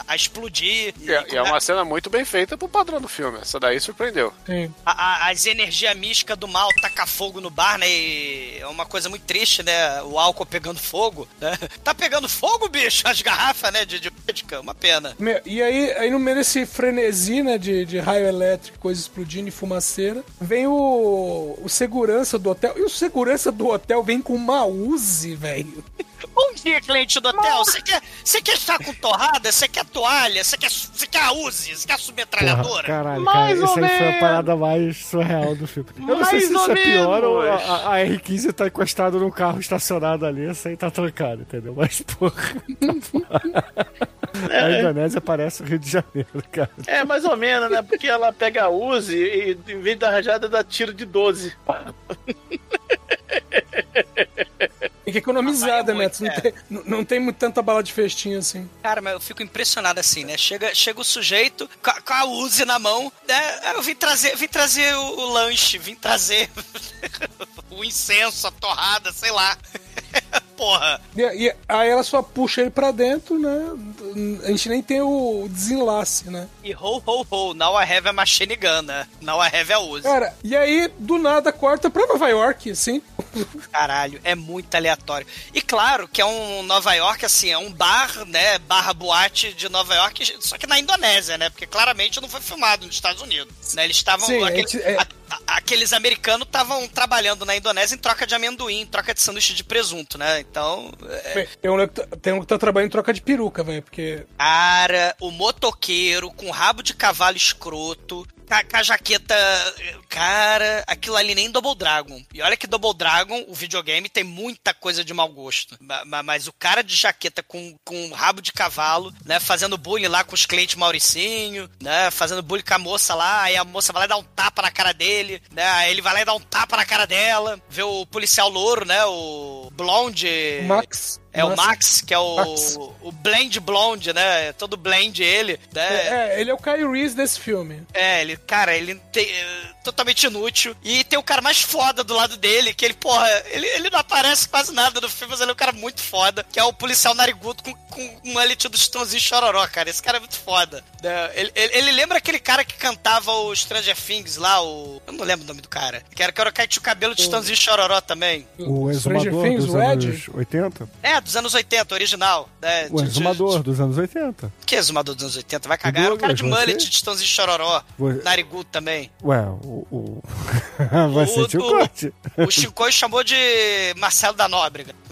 a, a explodir. E, é- e é uma cena muito bem feita pro padrão do filme. Essa daí surpreendeu. Sim. A- a- as energias místicas do mal tacar fogo no bar, né? E é uma coisa muito triste, né? O álcool pegando fogo, né? Tá pegando fogo, bicho? As garrafas, né? De, de vodka, uma pena. Meu, E aí, aí no meio desse frenesi, né, de, de raio elétrico, coisa explodindo e fumaceira, vem o, o segurança do hotel. E o segurança do hotel vem com uma Uzi, velho. Bom dia, cliente do hotel. Você quer, você quer estar com torrada? Você quer toalha? Você quer, você quer a Uzi? Você quer a Porra, submetralhadora? caralho, Mais cara, isso aí foi a parada mais surreal do filme. Eu não sei Mais se isso é pior ou a, a- a R15 tá encostado num carro estacionado ali, isso aí tá trancado, entendeu? Mas, porra. A Indonésia parece o Rio de Janeiro, cara. É, mais ou menos, né? Porque ela pega a Uzi e em vez da rajada dá tiro de 12. Tem que economizar, Ah, vai Demetrius. Não, muito, tem, não, não tem muito tanta bala de festinha assim. Cara, mas eu fico impressionado assim, né? Chega, chega o sujeito com a, com a Uzi na mão, né? Eu vim trazer, vim trazer o, o lanche, vim trazer o incenso, a torrada, sei lá. Porra. E, e aí ela só puxa ele pra dentro, né? A gente nem tem o desenlace, né? E ho, ho, ho, now I have a machine gun, né? Now I have a Uzi. Cara, e aí do nada corta pra Nova York, assim. Caralho, é muito aleatório. E claro que é um Nova York, assim, é um bar, né? Barra boate de Nova York, só que na Indonésia, né? Porque claramente não foi filmado nos Estados Unidos. Né? Eles estavam. Sim, aquele- é- a- aqueles americanos estavam trabalhando na Indonésia em troca de amendoim, em troca de sanduíche de presunto, né? Então. é, Tem um, que tá- tem um que tá trabalhando em troca de peruca, velho, porque... Cara, o motoqueiro com rabo de cavalo escroto, com, a jaqueta. Cara, aquilo ali nem Double Dragon. E olha que Double Dragon, o videogame, tem muita coisa de mau gosto. Ma- ma- Mas, o cara de jaqueta com, com rabo de cavalo, né? Fazendo bullying lá com os clientes Mauricinho, né? Fazendo bullying com a moça lá, aí a moça vai lá e dá um tapa na cara dele, né? Aí ele vai lá e dá um tapa na cara dela. Vê o policial louro, né? O Blonde. Max... É o Max, que é o, Max. o Blend Blonde, né? É Todo blend ele, né? É, é, ele é o Kyle Reese desse filme. É, ele, cara, ele tem, totalmente inútil. E tem o cara mais foda do lado dele, que ele, porra, ele, ele não aparece quase nada no filme, mas ele é um cara muito foda, que é o policial narigudo com, com um elite do Stãozinho Chororó, cara. Esse cara é muito foda. né? Ele, ele, ele lembra aquele cara que cantava o Stranger Things lá, o. Eu não lembro o nome do cara. Que era, que era o cara que tinha o cabelo de Stãozinho Chororó também. O Stranger exumador Things, dos o Ed? anos 80? É, dos anos 80, original. Né? O De- de- exumador dos anos 80. Que exumador dos anos 80? Vai cagar. Era o cara de mullet você? de Stãozinho Chororó. Você- Narigudo também. Ué, o. o... O- tinha o o- corte. O Chico chamou de Marcelo da Nóbrega.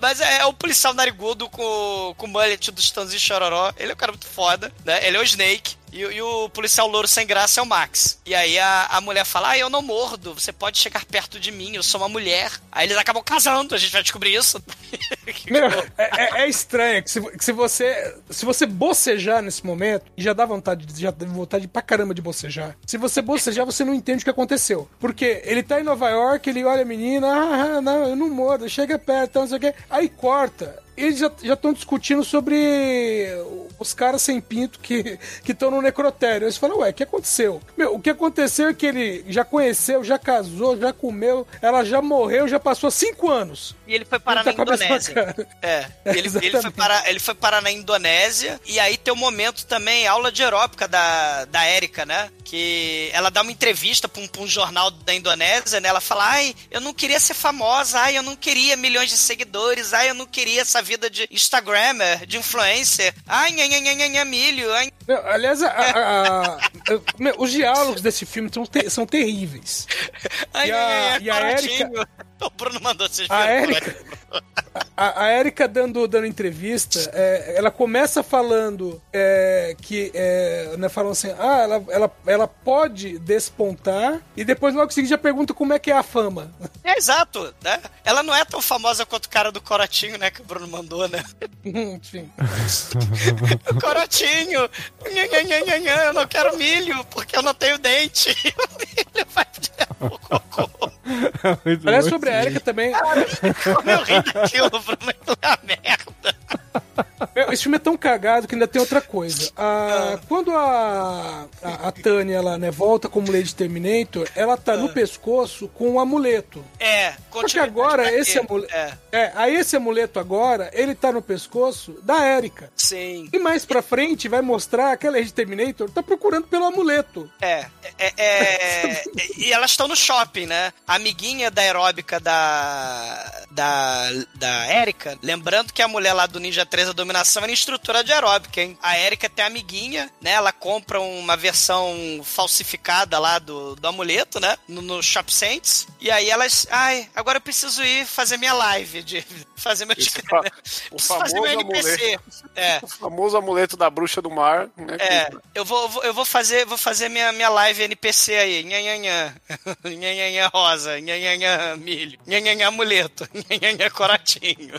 Mas é, é o policial narigudo com, com o mullet do Stanzinho Chororó. Ele é um cara muito foda, né? Ele é o Snake. E, e o policial louro sem graça é o Max. E aí a, a mulher fala: Ah, eu não mordo, você pode chegar perto de mim, eu sou uma mulher. Aí eles acabam casando, a gente vai descobrir isso. Meu, é, é- é estranho que se, que se você se você bocejar nesse momento, já dá vontade, já dá vontade pra caramba de bocejar. Se você bocejar, você não entende o que aconteceu. Porque ele tá em Nova York, ele olha a menina, ah, não, eu não mordo, chega perto, não sei o quê. Aí corta. Eles já estão discutindo sobre os caras sem pinto que estão no necrotério. Eles falam, ué, o que aconteceu? Meu, o que aconteceu é que ele já conheceu, já casou, já comeu, ela já morreu, já passou cinco anos. E ele foi parar Ele na tá com a mesma Indonésia. É, ele, ele, foi parar, ele foi parar na Indonésia e aí tem um momento também, aula de aeróbica da, da Érica, né? Que ela dá uma entrevista pra um, pra um jornal da Indonésia, né? Ela fala, ai, eu não queria ser famosa, ai, eu não queria milhões de seguidores, ai, eu não queria essa vida de Instagrammer, de influencer, ai, nha, nha, nha, nha, milho, ai. Meu, aliás, a- a- a- os diálogos desse filme são, te- são terríveis. ai, E a- nha, nha, e a corotinho. O Bruno mandou vocês A verem, Érica, a, a Érica dando, dando entrevista, é, ela começa falando é, que, é, né, falam assim, ah, ela, ela, ela pode despontar, e depois logo em seguida já pergunta como é que é a fama. É, exato, né? Ela não é tão famosa quanto o cara do Corotinho, né? Que o Bruno mandou, né? Enfim. O Corotinho! Nha, nha, nha, nha, nha, eu não quero milho, porque eu não tenho dente. O milho vai o cocô. Bom. sobre a Érica também, Como eu ri daquilo, Bruno, aquilo é merda. Meu, esse filme é tão cagado que ainda tem outra coisa. A- Quando a, a, a Tânia ela, né, volta como Lady Terminator, ela tá no pescoço com um amuleto. É, Só que agora esse amuleto. É, É, aí esse amuleto agora, ele tá no pescoço da Erika. sim. E mais pra frente vai mostrar que a Lady Terminator tá procurando pelo amuleto. É, é, é, e elas estão no shopping, né? A amiguinha da aeróbica da da da Erika, lembrando que a mulher lá do Ninja 3 da Dominação era instrutora de aeróbica, hein? A Erika tem a amiguinha, né? Ela compra uma versão falsificada lá do, do amuleto, né? No, no Shop Saints. E aí elas, ai, agora eu preciso ir fazer minha live de fazer meu Esse fa- o Preciso fazer meu famoso NPC. É. O famoso amuleto da bruxa do mar. Né, É, que- eu vou, eu vou- eu vou fazer, vou fazer minha, minha live NPC aí. Nhanhanhã. Nhanhanhã rosa. Nhanhanhã milho. Nhanhanhã amuleto. Nhanhanhã corotinho.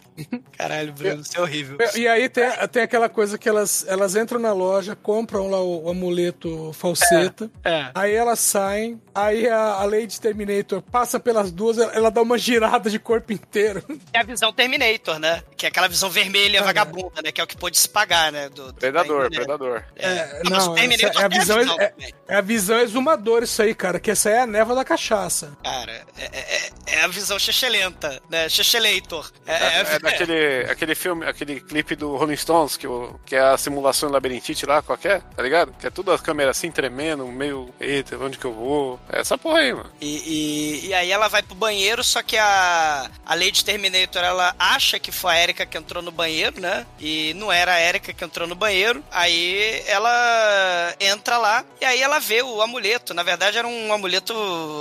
Caralho, Bruno, isso é horrível. E aí tem, tem aquela coisa que elas, elas entram na loja, compram lá o, o amuleto falseta. É. Aí elas saem, aí a, a Lady Terminator passa pelas duas, ela, ela dá uma girada de corpo inteiro. É a visão Terminator, né? Que é aquela visão vermelha vagabunda, né? Que é o que pôde se pagar, né? Do, do- Predador, da- predador. É, Não, mas o não, Terminator é a visão, é, também. é a visão exumadora isso aí, cara, que essa aí é a neva da cachaça. Cara, é, é- é a visão chechelenta, né? Chechelator. É, É, é- é daquele aquele filme, aquele clipe do Rolling Stones, que, o, que é a simulação em labirintite lá, qualquer, tá ligado? Que é tudo a câmera assim tremendo, meio, eita, onde que eu vou? É essa porra aí, mano. E, e, e aí ela vai pro banheiro, só que a, a Lady Terminator, ela acha que foi a Erika que entrou no banheiro, né? E não era a Erika que entrou no banheiro. Aí ela entra lá e aí ela vê o amuleto. Na verdade era um amuleto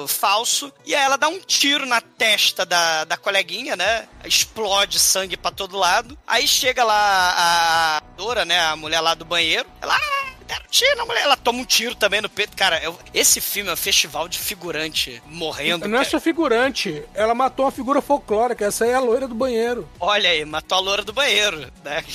falso. E aí ela dá um tiro na testa da, da coleguinha, né? Explode sangue pra todo lado. Aí chega lá a Dora, né? A mulher lá do banheiro. Ela... "Ah, Deram tiro na mulher. Ela toma um tiro também no peito. Cara, eu- esse filme é um festival de figurante morrendo. Não é cara. só figurante, ela matou uma figura folclórica, essa aí é a loira do banheiro. Olha aí, matou a loura do banheiro, né?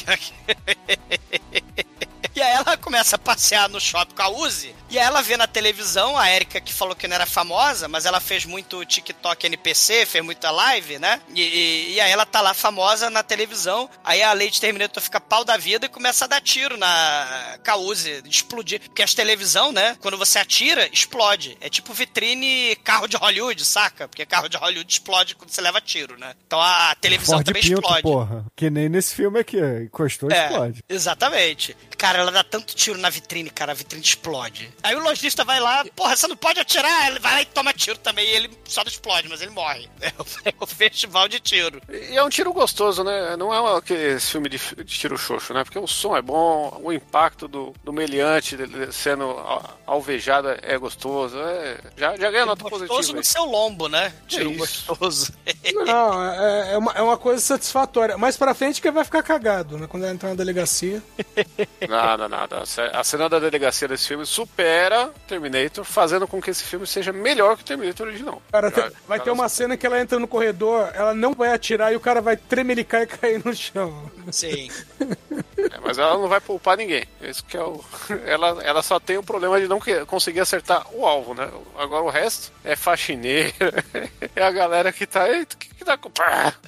E aí ela começa a passear no shopping com a Uzi. E aí ela vê na televisão a Erika que falou que não era famosa, mas ela fez muito TikTok NPC, fez muita live, né? E, e- e aí ela tá lá famosa na televisão. Aí a Lady Terminator fica pau da vida e começa a dar tiro na Uzi, explodir. Porque as televisão, né? Quando você atira, explode. É tipo vitrine carro de Hollywood, saca? Porque carro de Hollywood explode quando você leva tiro, né? Então a televisão Ford também Pinto, explode. porra. Que nem nesse filme aqui. Encostou, É, explode. exatamente. Cara, ela dá tanto tiro na vitrine, cara, a vitrine explode. Aí o lojista vai lá, porra, você não pode atirar, ele vai lá e toma tiro também, e ele só não explode, mas ele morre. É o, é o festival de tiro. E é um tiro gostoso, né? Não é aquele filme de, de tiro xoxo, né? Porque o som é bom, o impacto do, do meliante sendo al- alvejado é gostoso. É, já, já ganha nota Gostoso positiva. no aí. seu lombo, né? Tiro isso. gostoso. Não, é, é uma, é uma coisa satisfatória. Mais pra frente que vai ficar cagado, né? Quando ela entrar na delegacia. Nada, nada. A cena da delegacia desse filme supera Terminator, fazendo com que esse filme seja melhor que o Terminator original. Cara, vai já ter uma cena que ela entra no corredor, ela não vai atirar e o cara vai tremelicar e cair no chão. Sim. É, mas ela não vai poupar ninguém. Isso que é o. Ela, ela só tem o problema de não que- conseguir acertar o alvo, né? Agora o resto é faxineira, é a galera que tá. Eita, o que, que tá com.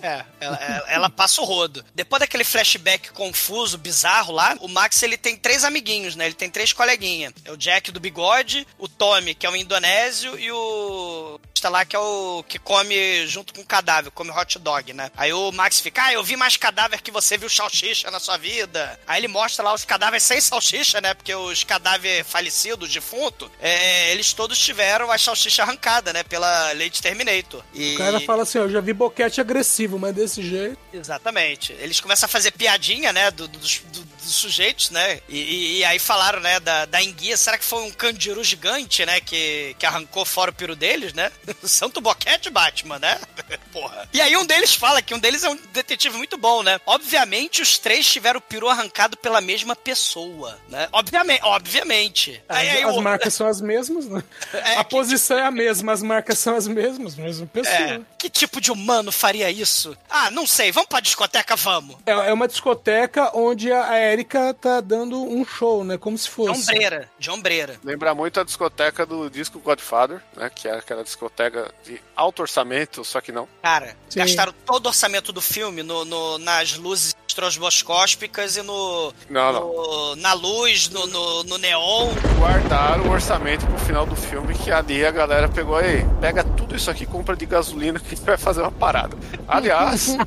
É, ela, ela- ela passa o rodo. Depois daquele flashback confuso, bizarro lá, o Max ele tem três amiguinhos, né? Ele tem três coleguinhas. É o Jack do bigode, o Tommy, que é o indonésio, e o. Está lá que é o que come junto com o cadáver, come hot dog, né? Aí o Max fica, ah, eu vi mais cadáver que você viu salsicha na sua vida. Aí ele mostra lá os cadáveres sem salsicha, né? Porque os cadáveres falecidos, defunto, é, eles todos tiveram a salsicha arrancada, né? Pela Lady Terminator. E... O cara fala assim, ó, eu já vi boquete agressivo, mas desse jeito. Exatamente. Eles começam a fazer piadinha, né, do- do- do- dos sujeitos, né? E, e- e aí falaram, né, da, da enguia. Será que foi um candiru gigante, né, que, que arrancou fora o peru deles, né? Santo boquete, Batman, né? Porra. E aí um deles fala que um deles é um detetive muito bom, né? Obviamente os três tiveram o peru arrancado pela mesma pessoa, né? Obviamente, obviamente. As, Aí, aí as o- marcas são as mesmas, né? É, a que- posição é a mesma, as marcas são as mesmas, mesma pessoa. É, que tipo de humano faria isso? Ah, não sei, vamos pra discoteca, vamos. É, é uma discoteca onde a, a Erika tá dando um show, né? Como se De fosse. ombreira, de ombreira. Lembra muito a discoteca do disco Godfather, né? Que é aquela discoteca de alto orçamento, só que não. Cara, Sim. gastaram todo o orçamento do filme no, no- nas luzes estroboscópicas e no, Não, não. no- na luz, no, no, no neon. Guardaram o orçamento pro final do filme, que ali a galera pegou aí, pega tudo isso aqui, compra de gasolina que a gente vai fazer uma parada. Aliás,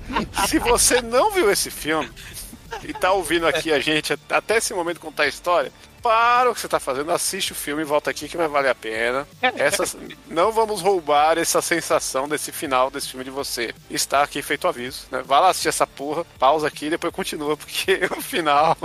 se você não viu esse filme e tá ouvindo aqui a gente até esse momento contar a história, para o que você tá fazendo, assiste o filme e volta aqui que vai valer a pena. Essas, não vamos roubar essa sensação desse final desse filme de você. Está aqui feito o aviso, né? Vai lá assistir essa porra, pausa aqui e depois continua, porque o final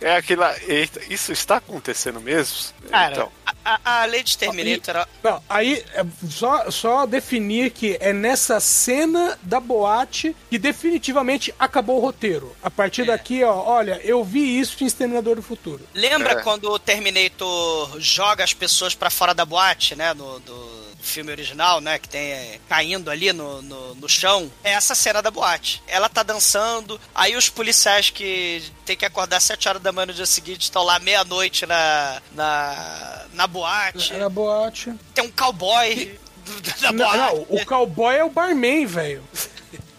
é aquela. Eita, isso está acontecendo mesmo? Cara, Então, a, a, a Lady Terminator, ela- Não, aí é só, só definir que é nessa cena da boate que definitivamente acabou o roteiro. A partir daqui, ó, olha, eu vi isso em Exterminador do Futuro. lembra É. quando o Terminator joga as pessoas pra fora da boate, né? No, do filme original, né? Que tem é, caindo ali no, no, no chão. É essa cena da boate. Ela tá dançando, aí os policiais que tem que acordar às 7 horas da manhã no dia seguinte estão lá meia-noite na, na, na boate. Na boate. Tem um cowboy do- da Não, boate. não, o cowboy é o barman, velho.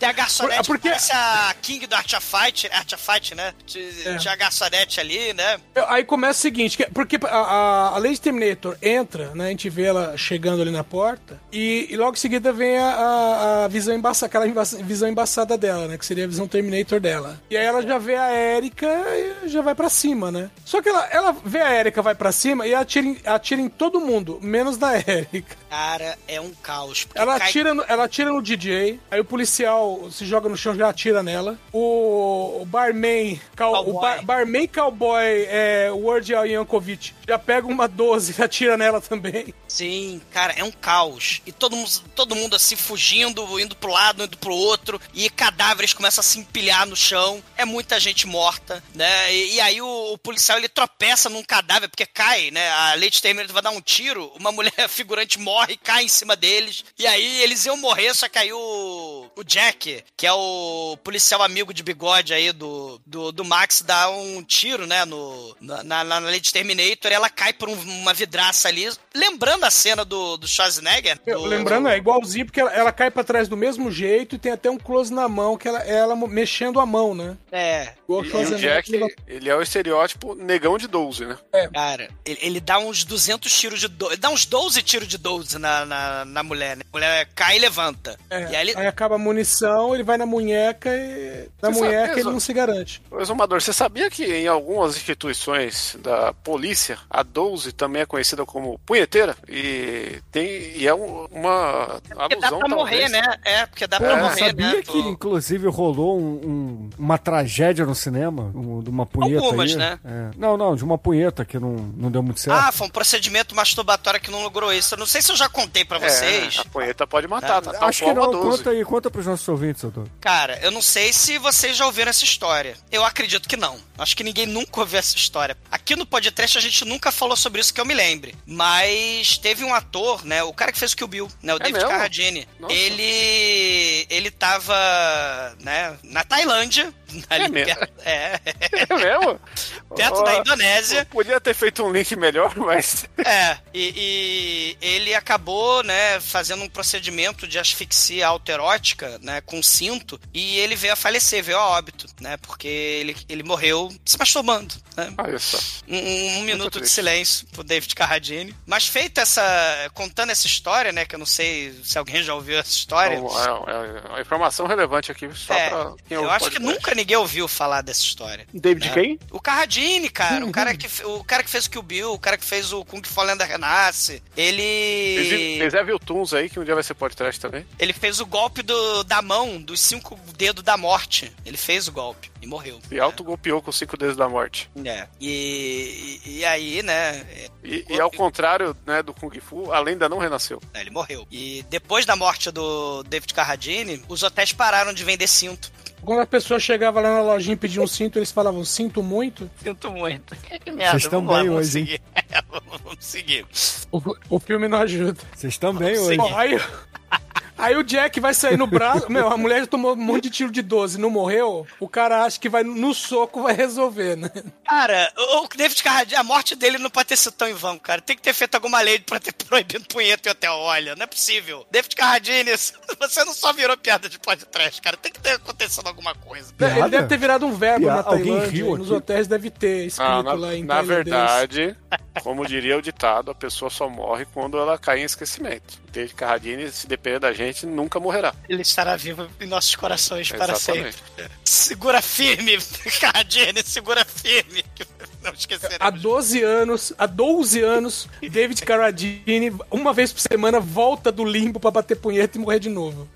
A garçonete Por- porque- que parece a King do Art of Fight, Art of Fight, né? Tinha É. tinha a garçonete ali, né? Aí começa o seguinte, que- porque a, a, a Lady Terminator entra, né? A gente vê ela chegando ali na porta, e, e logo em seguida vem a, a, visão embaçada, aquela visão embaçada dela, né? Que seria a visão Terminator dela. E aí ela já vê a Erika e já vai pra cima, né? Só que ela, ela vê a Erika, vai pra cima e atira atira em todo mundo, menos na Erika. Cara, é um caos. Ela cai- atira, no, ela atira no DJ, aí o policial se joga no chão já atira nela. O, o barman, cal- o Cowboy. bar- barman cowboy, é, Word Yankovic, já pega uma 12 e atira nela também. Sim, cara, é um caos. E todo mundo, todo mundo assim fugindo, indo pro lado, indo pro outro, e cadáveres começam a se empilhar no chão. É muita gente morta, né? E, e aí o, o policial ele tropeça num cadáver porque cai, né? A Lady Terminator vai dar um tiro, uma mulher figurante morre, cai em cima deles. E aí eles iam morrer, só que aí o, o Jack, que é o policial amigo de bigode aí do, do, do Max, dá um tiro, né? No, na, na, na Lady Terminator, ela cai por um- uma vidraça ali. Lembrando a cena do, do Schwarzenegger. Do- Lembrando, é igualzinho, porque ela, ela cai pra trás do mesmo jeito e tem até um close na mão, que ela, ela mexendo a mão, né? É, Igual e, e o Jack, ele é o estereótipo negão de 12, né? cara, ele, ele dá uns 200 tiros de... Do... Ele dá uns 12 tiros de 12 na, na, na mulher, né? A mulher cai e levanta. É, E aí ele... aí acaba a munição, ele vai na munheca e na Você munheca sabe, ele não se garante. Exumador, você sabia que em algumas instituições da polícia, a 12 também é conhecida como punheteira? E, tem, e é um- uma Porque dá alusão, pra morrer, talvez. né? É, porque dá Pô, pra morrer, sabia né? que, Pô. inclusive, rolou um- um- uma tragédia no cinema, um- de uma punheta Algumas, aí. né? É. Não, não, de uma punheta que não, não deu muito certo. Ah, foi um procedimento masturbatório que não logrou isso. Eu não sei se eu já contei pra É, vocês. a punheta pode matar, tá? Tal Acho que qual a não, 12. conta aí, conta pros nossos ouvintes, doutor. Cara, eu não sei se vocês já ouviram essa história. Eu acredito que não. Acho que ninguém nunca ouviu essa história. Aqui no podcast a gente nunca falou sobre isso que eu me lembre. Mas teve um ator, né? O cara que fez o Kill Bill, né? O David mesmo? Carradine. Nossa. Ele. Ele tava, né? Na Tailândia. ali mesmo? perto- é, É mesmo? perto Ó, da Indonésia. Podia ter feito um link melhor, mas. É, e, e ele acabou, né, fazendo um procedimento de asfixia autoerótica, né, com cinto, e ele veio a falecer, veio a óbito, né, porque ele, ele morreu se masturbando, né. Olha só. Um, um- um minuto de triste. silêncio pro David Carradine. Mas feita essa. contando essa história, né? Que eu não sei se alguém já ouviu essa história. É, é uma informação relevante aqui, só É, pra quem eu acho que nunca ninguém ouviu falar dessa história. David É. quem? O Carradine, cara, o cara que o cara que fez o Kill Bill, o cara que fez o Kung Fu Lenda Renasce, ele é viu Toons aí, que um dia vai ser podcast também. ele fez o golpe do, da mão, dos cinco dedos da morte. Ele fez o golpe e morreu. E autogolpeou com os cinco dedos da morte. É. E, e, e aí, né, E, e ao contrário né, do Kung Fu, a lenda não renasceu. É, Ele morreu. E depois da morte do David Carradine, os hotéis pararam de vender cinto. Quando a pessoa chegava lá na lojinha e pedia um cinto, eles falavam, sinto muito. Sinto muito. Vocês estão bem hoje, hein? seguir. vamos seguir. O, o filme não ajuda. Vocês estão bem hoje. Bom, aí, Aí o Jack vai sair no braço. Meu, a mulher já tomou um monte de tiro de 12, não morreu. O cara acha que vai no soco vai resolver, né? Cara, o David Carradine, a morte dele não pode ter sido tão em vão, cara. Tem que ter feito alguma lei pra ter proibido punheta e até olha. Não é possível. David Carradine, você não só virou piada de podcast, cara. Tem que ter acontecido alguma coisa. Ele Piada? deve ter virado um verbo Piada? na Tailândia. Alguém riu e nos aqui? hotéis deve ter escrito Ah, na, lá em na verdade, como diria o ditado, a pessoa só morre quando ela cai em esquecimento. David Carradine, se depender da gente, nunca morrerá. Ele estará vivo em nossos corações para Exatamente. sempre. Segura firme, Carradine, segura firme. Não esqueceremos. Há 12 anos, há 12 anos, David Carradine, uma vez por semana, volta do limbo pra bater punheta e morrer de novo.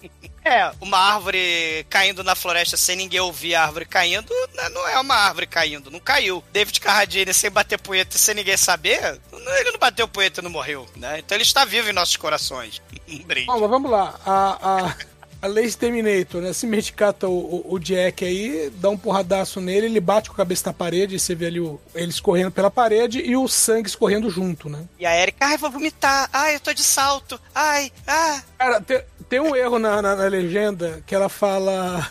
É, uma árvore caindo na floresta sem ninguém ouvir a árvore caindo, né, não é uma árvore caindo, não caiu. David Carradine sem bater punheta e sem ninguém saber, ele não bateu punheta e não morreu, né? Então ele está vivo em nossos corações. Um brinde. Bom, mas vamos lá. A, a, a Lady Terminator, né? Se cata o, o, o Jack aí, dá um porradaço nele, ele bate com a cabeça na parede, e você vê ali o, ele escorrendo pela parede e o sangue escorrendo junto, né? E a Erika, ai, vou vomitar, ai, eu tô de salto, ai, ah. Cara, tem, tem um erro na, na, na legenda que ela fala.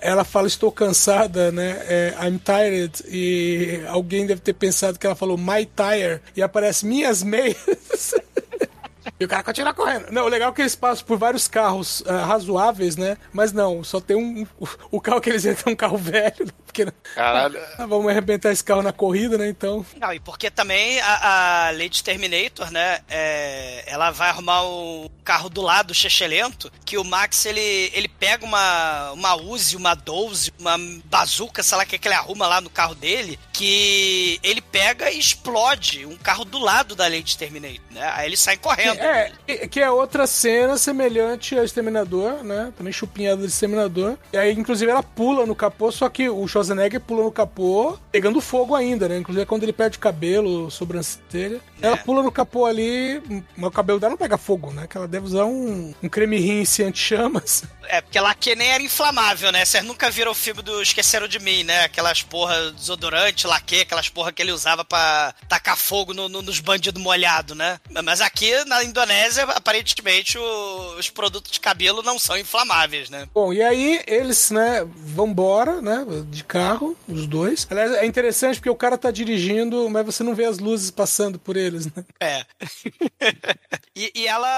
Ela fala, estou cansada, né? É, I'm tired. E alguém deve ter pensado que ela falou my tire. E aparece minhas meias. E o cara continua correndo. Não, o legal é que eles passam por vários carros ah, razoáveis, né? Mas não, só tem um. O, o carro que eles entram é um carro velho. Porque Caralho. ah, vamos arrebentar esse carro na corrida, né? Então. Não, e porque também a, a Lady Terminator, né, é, ela vai arrumar o carro do lado, chechelento, que o Max, ele, ele pega uma, uma Uzi, uma 12, uma bazuca, sei lá, o que, que ele arruma lá no carro dele, que ele pega e explode um carro do lado da Lady Terminator, né? Aí eles saem correndo. É, que- que é outra cena semelhante ao Exterminador, né? Também chupinhada do Exterminador. E aí, inclusive, ela pula no capô, só que o Schwarzenegger pula no capô, pegando fogo ainda, né? Inclusive, é quando ele perde o cabelo, sobrancelha. Ela pula no capô ali, mas o cabelo dela não pega fogo, né? Que ela deve usar um, um creme rinse anti-chamas. É, porque lá que nem era inflamável, né? Vocês nunca viram o filme do Esqueceram de Mim, né? Aquelas porra desodorante, laque, aquelas porra que ele usava pra tacar fogo no- no- nos bandidos molhados, né? Mas aqui na Indonésia, aparentemente, o- os produtos de cabelo não são inflamáveis, né? Bom, e aí eles, né, vambora, né, de carro, os dois. Aliás, é interessante porque o cara tá dirigindo, mas você não vê as luzes passando por eles, né? É. e, e ela.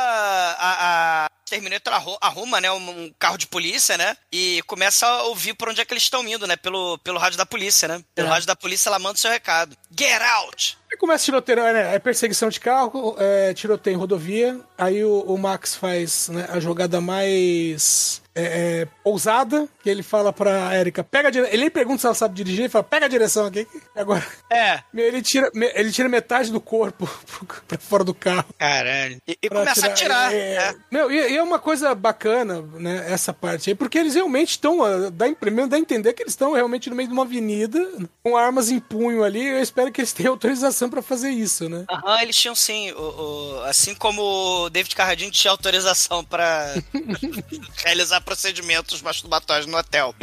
A, a Terminator arru- arruma, né? Um, um carro de polícia, né? E começa a ouvir por onde é que eles estão indo, né? Pelo, pelo rádio da polícia, né? Pelo É. rádio da polícia, ela manda o seu recado. Get out! Aí começa tiroteio, né? É perseguição de carro, é tiroteio em rodovia. Aí o, o Max faz né, a jogada mais é, é, ousada, que ele fala pra Erika, pega a direção. Ele nem pergunta se ela sabe dirigir, ele fala, pega a direção aqui. Agora, É. ele tira, ele tira metade do corpo pra fora do carro. Caralho. E, e começa a atirar. É, É. Meu, e, e é uma coisa bacana, né, essa parte aí, porque eles realmente estão, ah, dá, primeiro dá a entender que eles estão realmente no meio de uma avenida, com armas em punho ali, eu espero que eles tenham autorização pra fazer isso, né? Aham, eles tinham sim. O, o- assim como o David Carradine tinha autorização pra realizar procedimentos masturbatórios no hotel.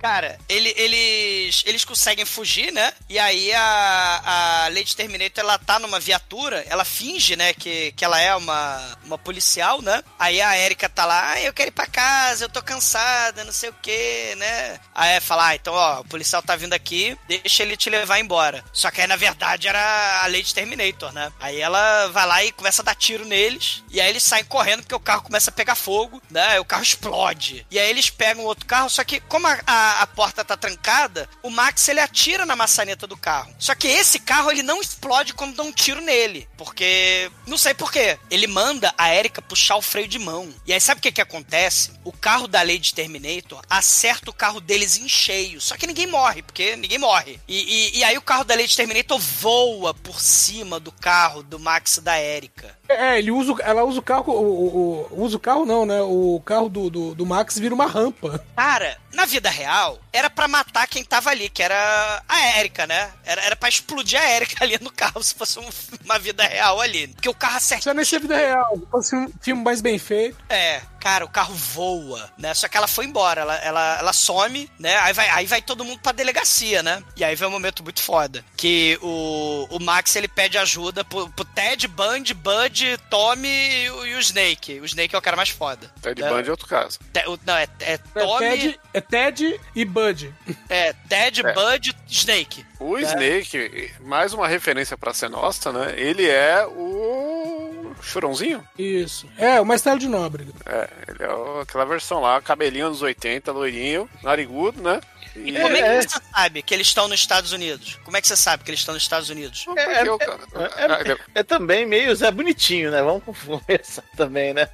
Cara, ele- eles, eles conseguem fugir, né? E aí a, a Lady Terminator, ela tá numa viatura, ela finge, né, que, que ela é uma, uma policial, né? Aí a Erika tá lá, ah, eu quero ir pra casa, eu tô cansada, não sei o que, né? Aí fala, ah, então, ó, o policial tá vindo aqui, deixa ele te levar embora. Só que aí, na verdade, era a Lady Terminator, né? Aí ela vai lá e começa a dar tiro neles, e aí eles saem correndo porque o carro começa a pegar fogo, né? Aí o carro explode. E aí eles pegam outro carro, só que como a, a, a porta tá trancada, o Max ele atira na maçaneta do carro. Só que esse carro ele não explode quando dá um tiro nele, porque não sei por quê. Ele manda a Erika puxar o freio de mão. E aí sabe o que que acontece? O carro da Lady Terminator acerta o carro deles em cheio. Só que ninguém morre, porque ninguém morre. E, e, e aí o carro da Lady Terminator voa por cima do carro do Max da Erika. É, ele usa, ela usa o carro, o, o- usa o carro não, né? O carro do, do, do Max vira uma rampa. Cara, na vida real, era pra matar quem tava ali, que era a Erika, né? Era, era pra explodir a Erika ali no carro, se fosse um- uma vida real ali. Porque o carro acerta. Isso é nem ser vida real, se fosse um filme mais bem feito. É, cara, o carro voa, né? Só que ela foi embora, ela, ela, ela some, né? Aí vai, aí vai todo mundo pra delegacia, né? E aí vem um momento muito foda. Que o, o Max ele pede ajuda pro, pro Ted, Band, Bud, Tommy e, o- e o Snake. O Snake é o cara mais foda. Ted né? Bundy é outro caso. Te- o- não, é, é É Tommy, Ted, é Ted e Bud. é Ted, É. Bud, Snake. O Snake, mais uma referência pra ser nossa, né? Ele é o chorãozinho. Isso. É, o Marcelo de Nóbrega. É, ele é o- aquela versão lá, cabelinho dos 80, loirinho, narigudo, né? E como é que É. você sabe que eles estão nos Estados Unidos? Como é que você sabe que eles estão nos Estados Unidos? É, É, é- é também meio Zé Bonitinho, né? Vamos começar também, né?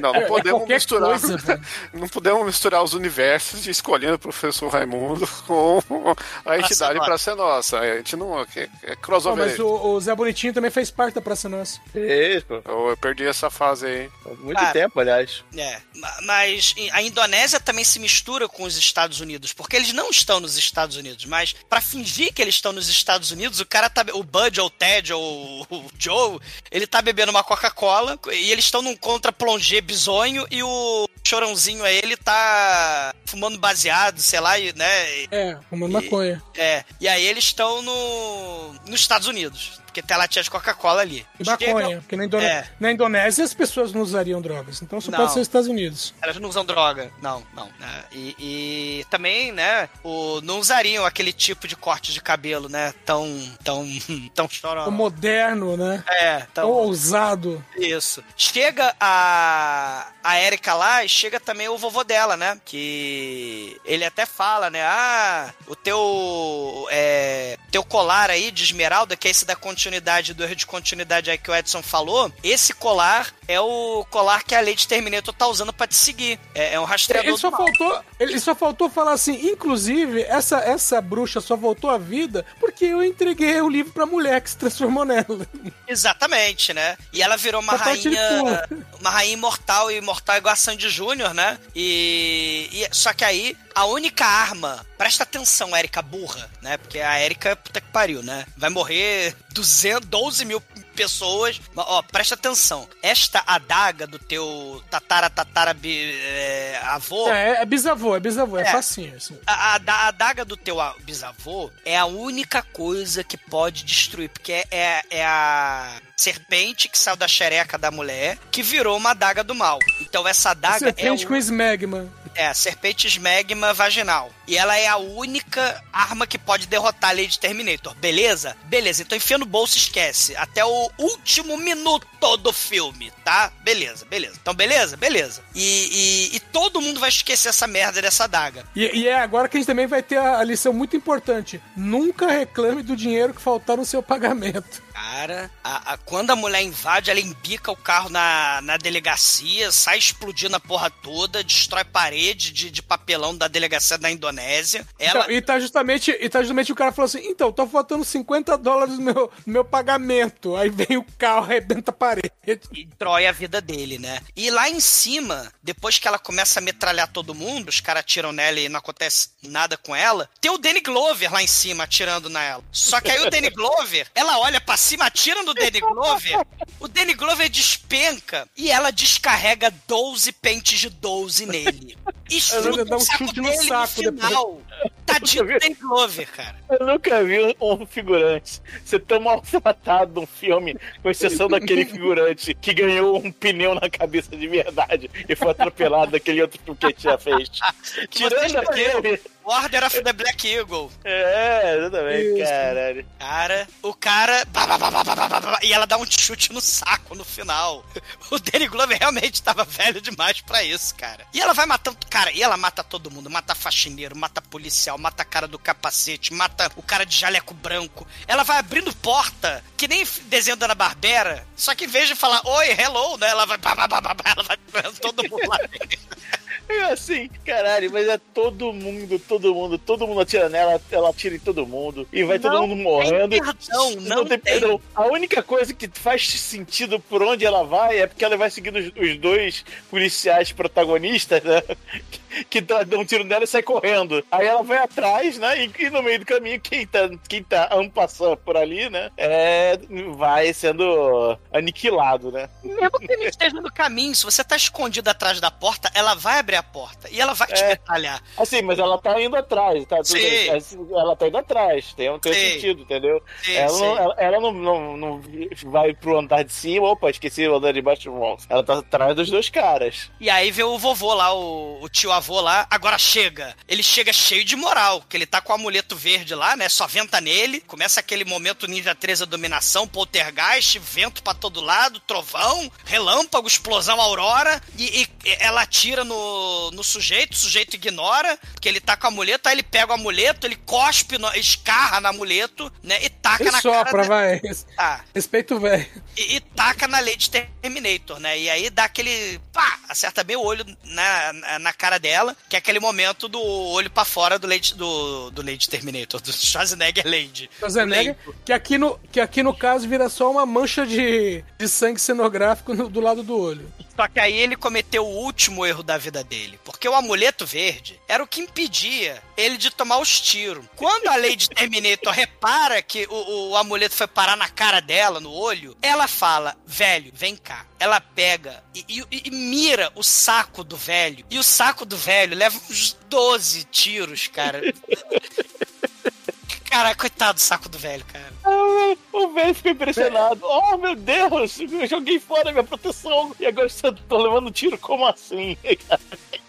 Não, não podemos misturar. coisa, velho. não podemos misturar os universos de escolhendo o professor Raimundo com a entidade pra ser nossa. A gente não. É, é crossover. mas o, o Zé Bonitinho também fez parte da Praça Nossa. Isso, pô. Eu, eu perdi essa fase aí. Muito Ah. tempo, aliás. É, ma- mas a Indonésia também se mistura com os Estados Unidos, porque eles não estão nos Estados Unidos, mas pra fingir que eles estão nos Estados Unidos, o cara tá, o Bud ou o Ted ou o Joe, ele tá bebendo uma Coca-Cola e eles estão num contra plongé bizonho e o chorãozinho aí, ele tá fumando baseado, sei lá, e, né? É, fumando maconha. É, e aí eles estão no nos Estados Unidos, porque tem a latinha de Coca-Cola ali. E maconha, porque na, Indone- É. na Indonésia as pessoas não usariam drogas. Então só Não. pode ser os Estados Unidos. Elas não usam droga. Não, não. né? E, e também, né, o, não usariam aquele tipo de corte de cabelo, né? Tão. tão. tão O chorão. moderno, né? É, Tão tão. ousado. Isso. Chega a. a Erika lá e chega também o vovô dela, né? Que. Ele até fala, né? Ah, o teu. É, teu colar aí de esmeralda, que é esse da continuidade, do erro de continuidade aí que o Edson falou. Esse colar é o colar que a Lady Terminator tá usando pra te seguir. É, é um rastreador Ele só, faltou, ele só faltou falar assim, inclusive, essa, essa bruxa só voltou à vida porque eu entreguei o livro pra mulher que se transformou nela. Exatamente, né? E ela virou uma rainha. Uma rainha imortal e imortal igual a Sandy Júnior, né? E, e- Só que aí, a única arma. Presta atenção, Erika burra, né? Porque a Erika, puta que pariu, né? Vai morrer 200, 12 mil pessoas. Mas, Ó, presta atenção. Esta adaga do teu tatara tatara bi- é, avô. É, é bisavô, é bisavô, é, É. facinho. Assim. A, a, a adaga do teu bisavô é a única coisa que pode destruir, porque é, é, é a serpente que saiu da xereca da mulher que virou uma adaga do mal. Então essa adaga Você é, prende o- com esmegma. É, serpentes magma vaginal. E ela é a única arma que pode derrotar a Lady Terminator. Beleza? Beleza. Então enfia no bolso e esquece. Até o último minuto do filme, tá? Beleza, beleza. Então beleza? Beleza. E, e- e todo mundo vai esquecer essa merda dessa adaga. E, e é agora que a gente também vai ter a, a lição muito importante. Nunca reclame do dinheiro que faltar no seu pagamento. Cara, a- a- quando a mulher invade, ela embica o carro na, na delegacia, sai explodindo a porra toda, destrói parede de, de papelão da delegacia da Indonésia. Ela Então, e tá justamente, e tá justamente o cara falou assim: então, tá faltando 50 dólares no meu, no meu pagamento. Aí vem o carro, arrebenta a parede. destrói a vida dele, né? E lá em cima, depois que ela começa a metralhar todo mundo, os caras atiram nela e não acontece nada com ela, tem o Danny Glover lá em cima atirando nela. Só que aí o Danny Glover, ela olha pra cima, atira no Danny Glover, o Danny Glover despenca e ela descarrega 12 pentes de 12 nele. E chuta um saco chute no dele saco no final. Total. Tadinho do Danny Glover, cara. Eu nunca vi um figurante ser tão maltratado num filme, com exceção daquele figurante que ganhou um pneu na cabeça de verdade e foi atropelado daquele outro filme que a gente já. Tirando aquele... Order of the Black Eagle. É, exatamente, também, caralho. Cara, o cara... E ela dá um chute no saco no final. O Danny Glover realmente tava velho demais pra isso, cara. E ela vai matando... Cara, e ela mata todo mundo. Mata faxineiro, mata polícia policial, mata a cara do capacete, mata o cara de jaleco branco. Ela vai abrindo porta, que nem desenho da Ana Barbera. Só que em vez de falar oi, hello, né? Ela vai. bah, bah, bah, bah, ela vai todo mundo lá dentro. É assim, caralho, mas é todo mundo, todo mundo, todo mundo atira nela, ela atira em todo mundo e vai todo Não mundo morrendo. tem perdão, não tem tem. perdão. A única coisa que faz sentido por onde ela vai é porque ela vai seguindo os, os dois policiais protagonistas, né? Que dá- um tiro nela e sai correndo. Aí ela vai atrás, né? E, e no meio do caminho, quem tá, quem tá passando por ali, né? É, vai sendo aniquilado, né? Mesmo que ele esteja no caminho, se você tá escondido atrás da porta, ela vai abrir a porta e ela vai te É. metralhar. Assim, mas ela tá indo atrás, tá? Sim. Ela tá indo atrás, tem, tem Sim. sentido, entendeu? Sim, ela sim. não, ela, ela não, não, não vai pro andar de cima, opa, esqueci o andar de baixo. Ela tá atrás dos dois caras. E aí vê o vovô lá, o, o tio avô lá, agora chega. Ele chega cheio de moral, que ele tá com o amuleto verde lá, né? Só venta nele. Começa aquele momento Ninja 3 a dominação, poltergeist, vento pra todo lado, trovão, relâmpago, explosão aurora. E, e ela atira no, no sujeito, o sujeito ignora, porque ele tá com o amuleto, aí ele pega o amuleto, ele cospe, no- escarra no amuleto, né? E taca Ele na sopra, cara. vai. Ah, Respeito o velho. e, e taca na Lady Terminator, né? E aí dá aquele. pá! Acerta bem o olho na, na, na cara dela, que é aquele momento do olho pra fora do Lady, do, do Lady Terminator, do Schwarzenegger Lady. Schwarzenegger, que aqui, no, que aqui no caso vira só uma mancha de, de sangue cenográfico no- do lado do olho. Só que aí ele cometeu o último erro da vida dele. Porque o amuleto verde era o que impedia ele de tomar os tiros. Quando a Lady Terminator repara que o, o amuleto foi parar na cara dela, no olho, ela fala: velho, vem cá. Ela pega e, e- e mira o saco do velho. E o saco do velho leva uns 12 tiros, cara. Cara, coitado do saco do velho, cara. Ah, O velho ficou impressionado. Oh, meu Deus, eu joguei fora minha proteção e agora você tá levando tiro? Como assim?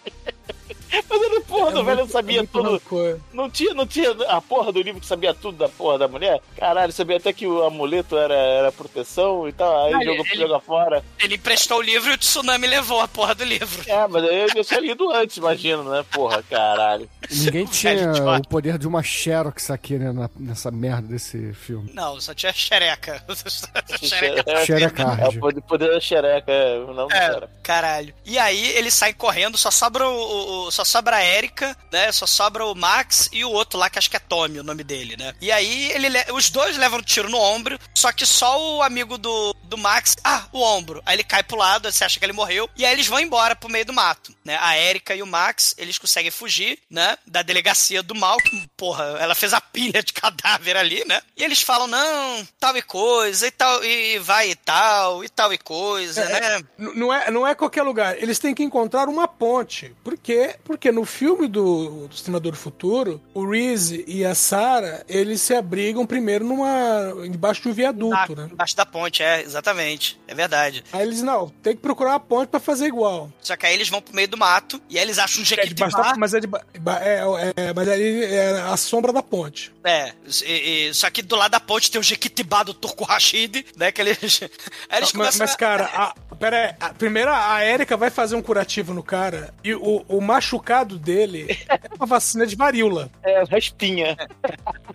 Mas ele, porra, do velho não sabia É tudo. rancor. Não tinha, não tinha a porra do livro que sabia tudo da porra da mulher? Caralho, sabia até que o amuleto era, era proteção e tal. Aí Ah, jogou, ele- joga fora. Ele emprestou o livro e o tsunami levou a porra do livro. É, mas eu tinha lido antes, imagino, né? Porra, caralho. Ninguém tinha o poder de uma Xerox aqui, né, na- nessa merda desse filme. Não, só tinha xereca. xereca. É, Xerecard. é o poder, da xereca, é, não É, cara. caralho. E aí ele sai correndo, só sobra o, o- só sobra a Erika, né? Só sobra o Max e o outro lá que acho que é Tommy, o nome dele, né? E aí ele le- os dois levam um tiro no ombro, só que só o amigo do, do Max, ah, o ombro. Aí ele cai pro lado, você acha que ele morreu, e aí eles vão embora pro meio do mato, né? A Erika e o Max, eles conseguem fugir, né? Da delegacia do mal, que, porra, ela fez a pilha de cadáver ali, né? E eles falam, não, tal e coisa, e tal, e vai e tal, e tal e coisa, né? N- Não é, não é qualquer lugar. Eles têm que encontrar uma ponte. Por quê? Porque no filme do, do Exterminador do Futuro, o Reese e a Sarah, eles se abrigam primeiro numa. embaixo de um viaduto, Ah, né? Embaixo da ponte, é, exatamente. É verdade. Aí eles, não, tem que procurar uma ponte pra fazer igual. Só que aí eles vão pro meio do mato e aí eles acham um É jequitibá. mas é, de, é, é, mas ali é a sombra da ponte. É, e- e- só que do lado da ponte tem o jequitibá do Turco Rashid, né? Que eles. Aí eles Mas, começam mas, a- cara, a, pera aí, a- primeiro a Erika vai fazer um curativo no cara e o, o machucado dele é uma vacina de varíola. É, raspinha.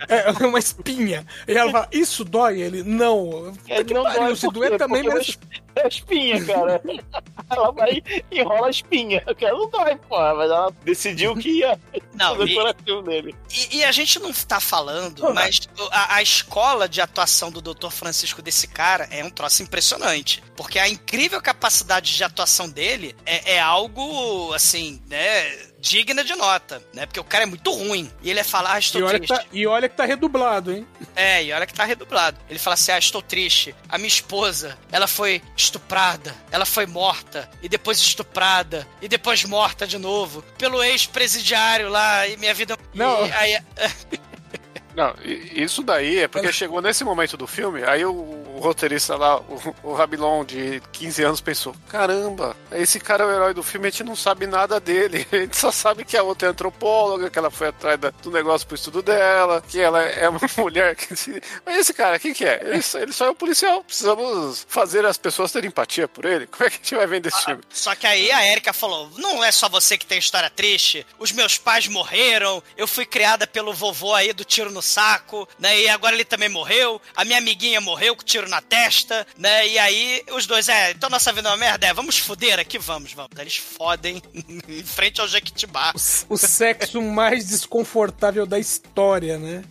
É uma espinha. E ela fala, isso dói? Ele, não. É, não pariu, dói se doer também merece... É a espinha, cara. ela vai e enrola a espinha. Cara, não dói, porra, mas ela decidiu que ia Não, fazer e- o curativo dele. E, e a gente não tá falando, Não, mas a, a escola de atuação do Dr. Francisco desse cara é um troço impressionante. Porque a incrível capacidade de atuação dele é, é algo, assim, né? Digna de nota, né? Porque o cara é muito ruim. E ele fala, ah, estou E olha, que triste. tá, e olha que tá redublado, hein? É, e olha que tá redublado. Ele fala assim: ah, estou triste. A minha esposa, ela foi estuprada, ela foi morta, e depois estuprada, e depois morta de novo, pelo ex-presidiário lá, e minha vida. Não. E aí, Não, isso daí é porque chegou nesse momento do filme, aí o, o roteirista lá, o, o Rabilon de 15 anos, pensou: caramba, esse cara é o herói do filme, a gente não sabe nada dele. A gente só sabe que a outra é antropóloga, que ela foi atrás da- do negócio pro estudo dela, que ela é uma mulher que. se- Mas esse cara, quem que é? Ele só, ele só é um policial. Precisamos fazer as pessoas terem empatia por ele. Como é que a gente vai vender esse filme? Só que aí a Erika falou: não é só você que tem história triste. Os meus pais morreram, eu fui criada pelo vovô aí do tiro no saco, né? E agora ele também morreu. A minha amiguinha morreu com tiro na testa, né? E aí os dois, é, então nossa vida é uma merda, é, vamos foder aqui? Vamos, vamos. Eles fodem em frente ao Jequitibá. O sexo mais desconfortável da história, né?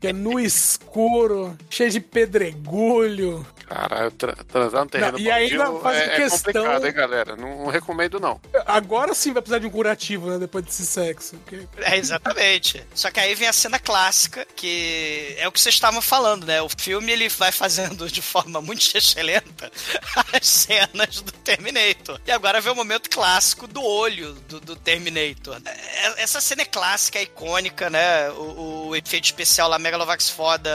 Que é no escuro, cheio de pedregulho. Caralho, tra transar no terreno Não, e ainda faz é, questão- é complicado, hein, galera? Não, não recomendo, não. Agora sim vai precisar de um curativo, né? Depois desse sexo. porque- É, exatamente. Só que aí vem a cena clássica, que é o que vocês estavam falando, né? O filme ele vai fazendo de forma muito excelente as cenas do Terminator. E agora vem o momento clássico do olho do, do Terminator. É, Essa cena é clássica, é icônica, né? O, o efeito especial lá, Megalovax foda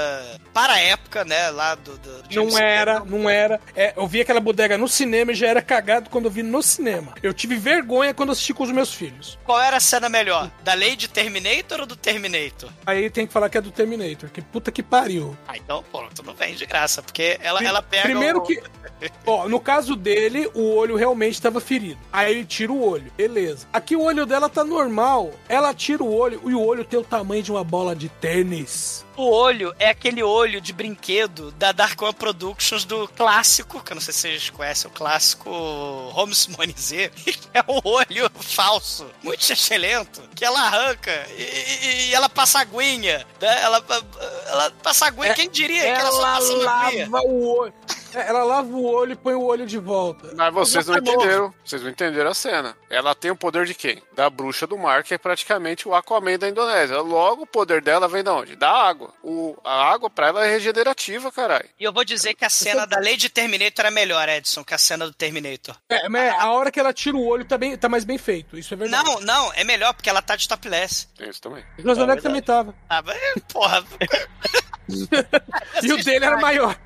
para a época, né? Lá do. do Não era, não era. É, eu vi aquela bodega no cinema e já era cagado quando eu vi no cinema. Eu tive vergonha quando assisti com os meus filhos. Qual era a cena melhor? Da Lady Terminator ou do Terminator? Aí tem que falar que é do Terminator. Que puta que pariu. Ah, então, pô, tudo bem, de graça, porque ela, ela pega. Primeiro o- que. Ó, no caso dele, o olho realmente estava ferido. Aí ele tira o olho, beleza. Aqui o olho dela tá normal. Ela tira o olho e o olho tem o tamanho de uma bola de tênis. O olho é aquele olho de brinquedo da Dark One Productions do clássico, que eu não sei se vocês conhecem, o clássico Z, que é um olho falso, muito excelente, que ela arranca e, e- ela passa aguinha, né? Ela, ela passa aguinha, quem diria que ela só passa aguinha? lava o olho. É, Ela lava o olho e põe o olho de volta. Mas vocês não entenderam. Vocês não entenderam a cena. Ela tem o poder de quem? Da bruxa do mar, que é praticamente o Aquaman da Indonésia. Logo, o poder dela vem da onde? Da água. O, a água pra ela é regenerativa, caralho. E eu vou dizer que a cena da Lady Terminator é melhor, Edson, que a cena do Terminator. É, mas a hora que ela tira o olho tá, bem, tá mais bem feito. Isso é verdade. Não, não, é melhor porque ela tá de topless. Tem isso também. O Schwarzenegger também tava. Ah, mas, porra, E o dele era maior.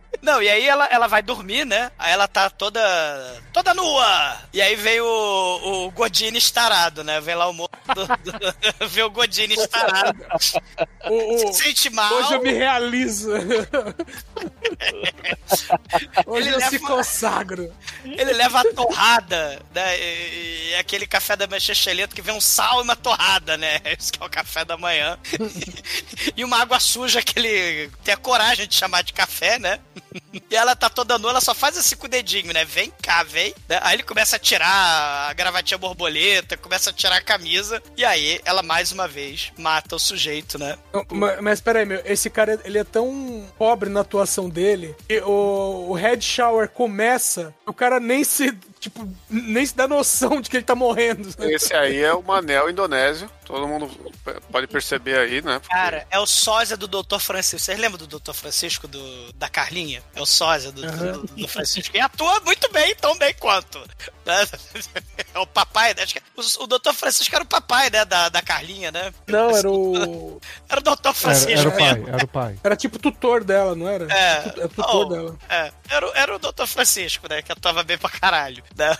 Não, e aí ela, ela vai dormir, né? Aí ela tá toda. toda nua! E aí vem o, o Godini estarado, né? Vem lá o moço vê o Godini estarado. O- o- Se sente mal. Hoje eu me realizo. Hoje Ele eu se consagro. Ele leva a torrada, né? E, e aquele café da manhã excelente que vem um sal e uma torrada, né? Esse que é o café da manhã. e uma água suja que ele tem a coragem de chamar de café, né? E ela tá toda nua, ela só faz assim com o dedinho, né? Vem cá, vem. né? Aí ele começa a tirar a gravatinha borboleta, começa a tirar a camisa. E aí ela, mais uma vez, mata o sujeito, né? Mas, mas peraí, meu, esse cara ele é tão pobre na atuação dele que o, o head shower começa, o cara nem se, tipo, nem se dá noção de que ele tá morrendo. Esse aí é o Manel indonésio. Todo mundo pode perceber aí, né? Porque Cara, é o sósia do Dr. Francisco. Vocês lembram do Dr. Francisco do, da Carlinha? É o sósia do, do, do Francisco. E atua muito bem, tão bem quanto. É o papai, né? Acho que o, o Dr. Francisco era o papai, né? Da, da Carlinha, né? Não, era o. Era o Dr. Francisco Era, era o pai, mesmo. era o pai. Era tipo tutor dela, não era? É, É tutor Oh, dela. é. Era, o- era o Dr. Francisco, né? Que atuava bem pra caralho. Né?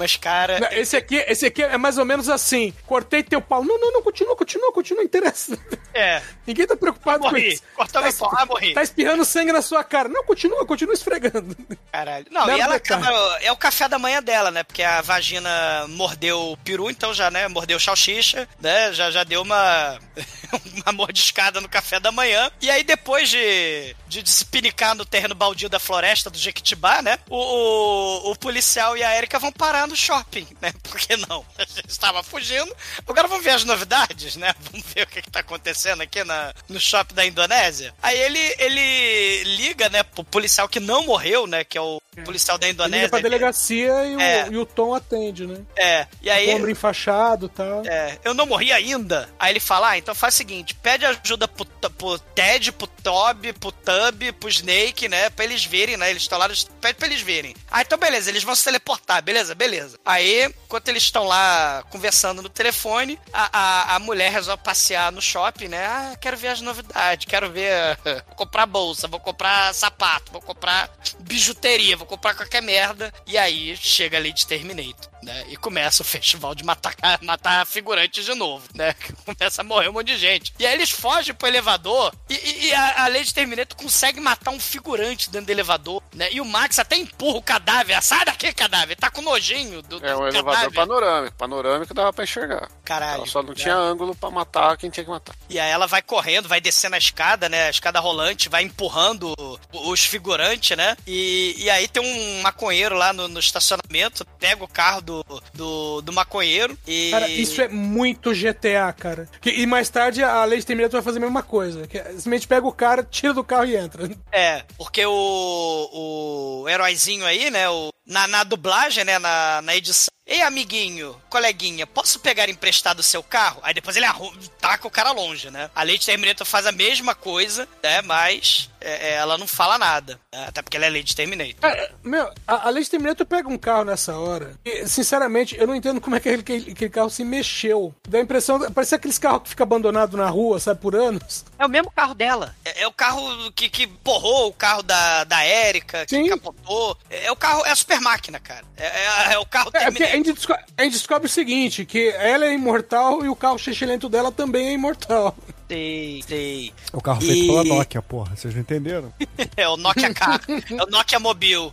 Mas, cara. Não, Esse aqui, esse aqui é mais ou menos assim. Cortei teu pau. Não, não, não, continua, continua, continua, interessa. É. Ninguém tá preocupado com Morri. isso. Cortou meu pau. Ah, morri. Tá espirrando sangue na sua cara. Não, continua, continua esfregando. Caralho. Não, Não, e ela não, cara. acaba. É o café da manhã dela, né? Porque a vagina mordeu o peru, então já, né? Mordeu salsicha, né? Já, já deu uma. uma mordiscada no café da manhã. E aí, depois de, de, de se pinicar no terreno baldio da floresta do Jequitibá, né? O, o, o policial e a Erika vão parar no shopping, né? Por que não? A gente estava fugindo. Agora vamos ver as novidades, né? Vamos ver o que, que tá acontecendo aqui na, no shopping da Indonésia. Aí ele, ele liga, né, pro policial que não morreu, né? Que é o policial da Ele liga Indonésia. pra delegacia e o, É. e o Tom atende, né? É, e O aí. ombro enfaixado e tal. É, eu não morri ainda. Aí ele fala: ah, então faz o seguinte: pede ajuda pro, pro Ted, pro Toby, pro Tub, pro Snake, né? Pra eles verem, né? Eles estão lá, pede pra eles verem. Ah, então beleza, eles vão se teleportar, beleza, beleza. Aí, enquanto eles estão lá conversando no telefone, a, a, a mulher resolve passear no shopping, né? Ah, quero ver as novidades, quero ver. Vou comprar bolsa, vou comprar sapato, vou comprar bijuteria, vou comprar qualquer merda. E aí chega ali de Terminator, né? E começa o festival de matar, matar figurantes de novo, né? Começa a morrer um monte de gente. E aí eles fogem pro elevador e, e- e a, a Lady Terminator consegue matar um figurante dentro do elevador, né? E o Max até empurra o cadáver. Sai daqui, cadáver. Tá com nojinho do, do É um elevador cadáver. panorâmico. Panorâmico dava pra enxergar. caralho. Ela só não tinha ângulo pra matar quem tinha que matar. E aí ela vai correndo, vai descendo a escada, né? A escada rolante, vai empurrando os figurantes, né? E, e aí tem um maconheiro lá no, no estacionamento, pega o carro do, do, do maconheiro e. Cara, isso é muito GTA, cara. Que- e mais tarde a Lady Terminator vai fazer a mesma coisa. Que é, simplesmente pega o cara, tira do carro e entra. É, porque o, o heróizinho aí, né? O, na, na dublagem, né? Na, na edição. Ei, amiguinho, coleguinha, posso pegar emprestado o seu carro? Aí depois ele arru- taca o cara longe, né? A Lady Terminator faz a mesma coisa, né? Mas é, é, ela não fala nada. né, Até porque ela é Lady Terminator. Cara, meu, a, a Lady Terminator pega um carro nessa hora. E, sinceramente, eu não entendo como é que aquele, aquele- aquele carro se mexeu. Dá a impressão. Parece aqueles carros que fica abandonado na rua, sabe, por anos. É o mesmo carro dela. É, é o carro que, que porrou o carro da, da Erika, que Sim. capotou. É, é o carro, é a super máquina, cara. É, é- é o carro É, Terminator. Gente, desco- a gente descobre o seguinte: que ela é imortal e o carro lento dela também é imortal. Sei, sei. É o carro feito E- pela Nokia, porra. Vocês não entenderam? É o Nokia Car. é o Nokia Mobile.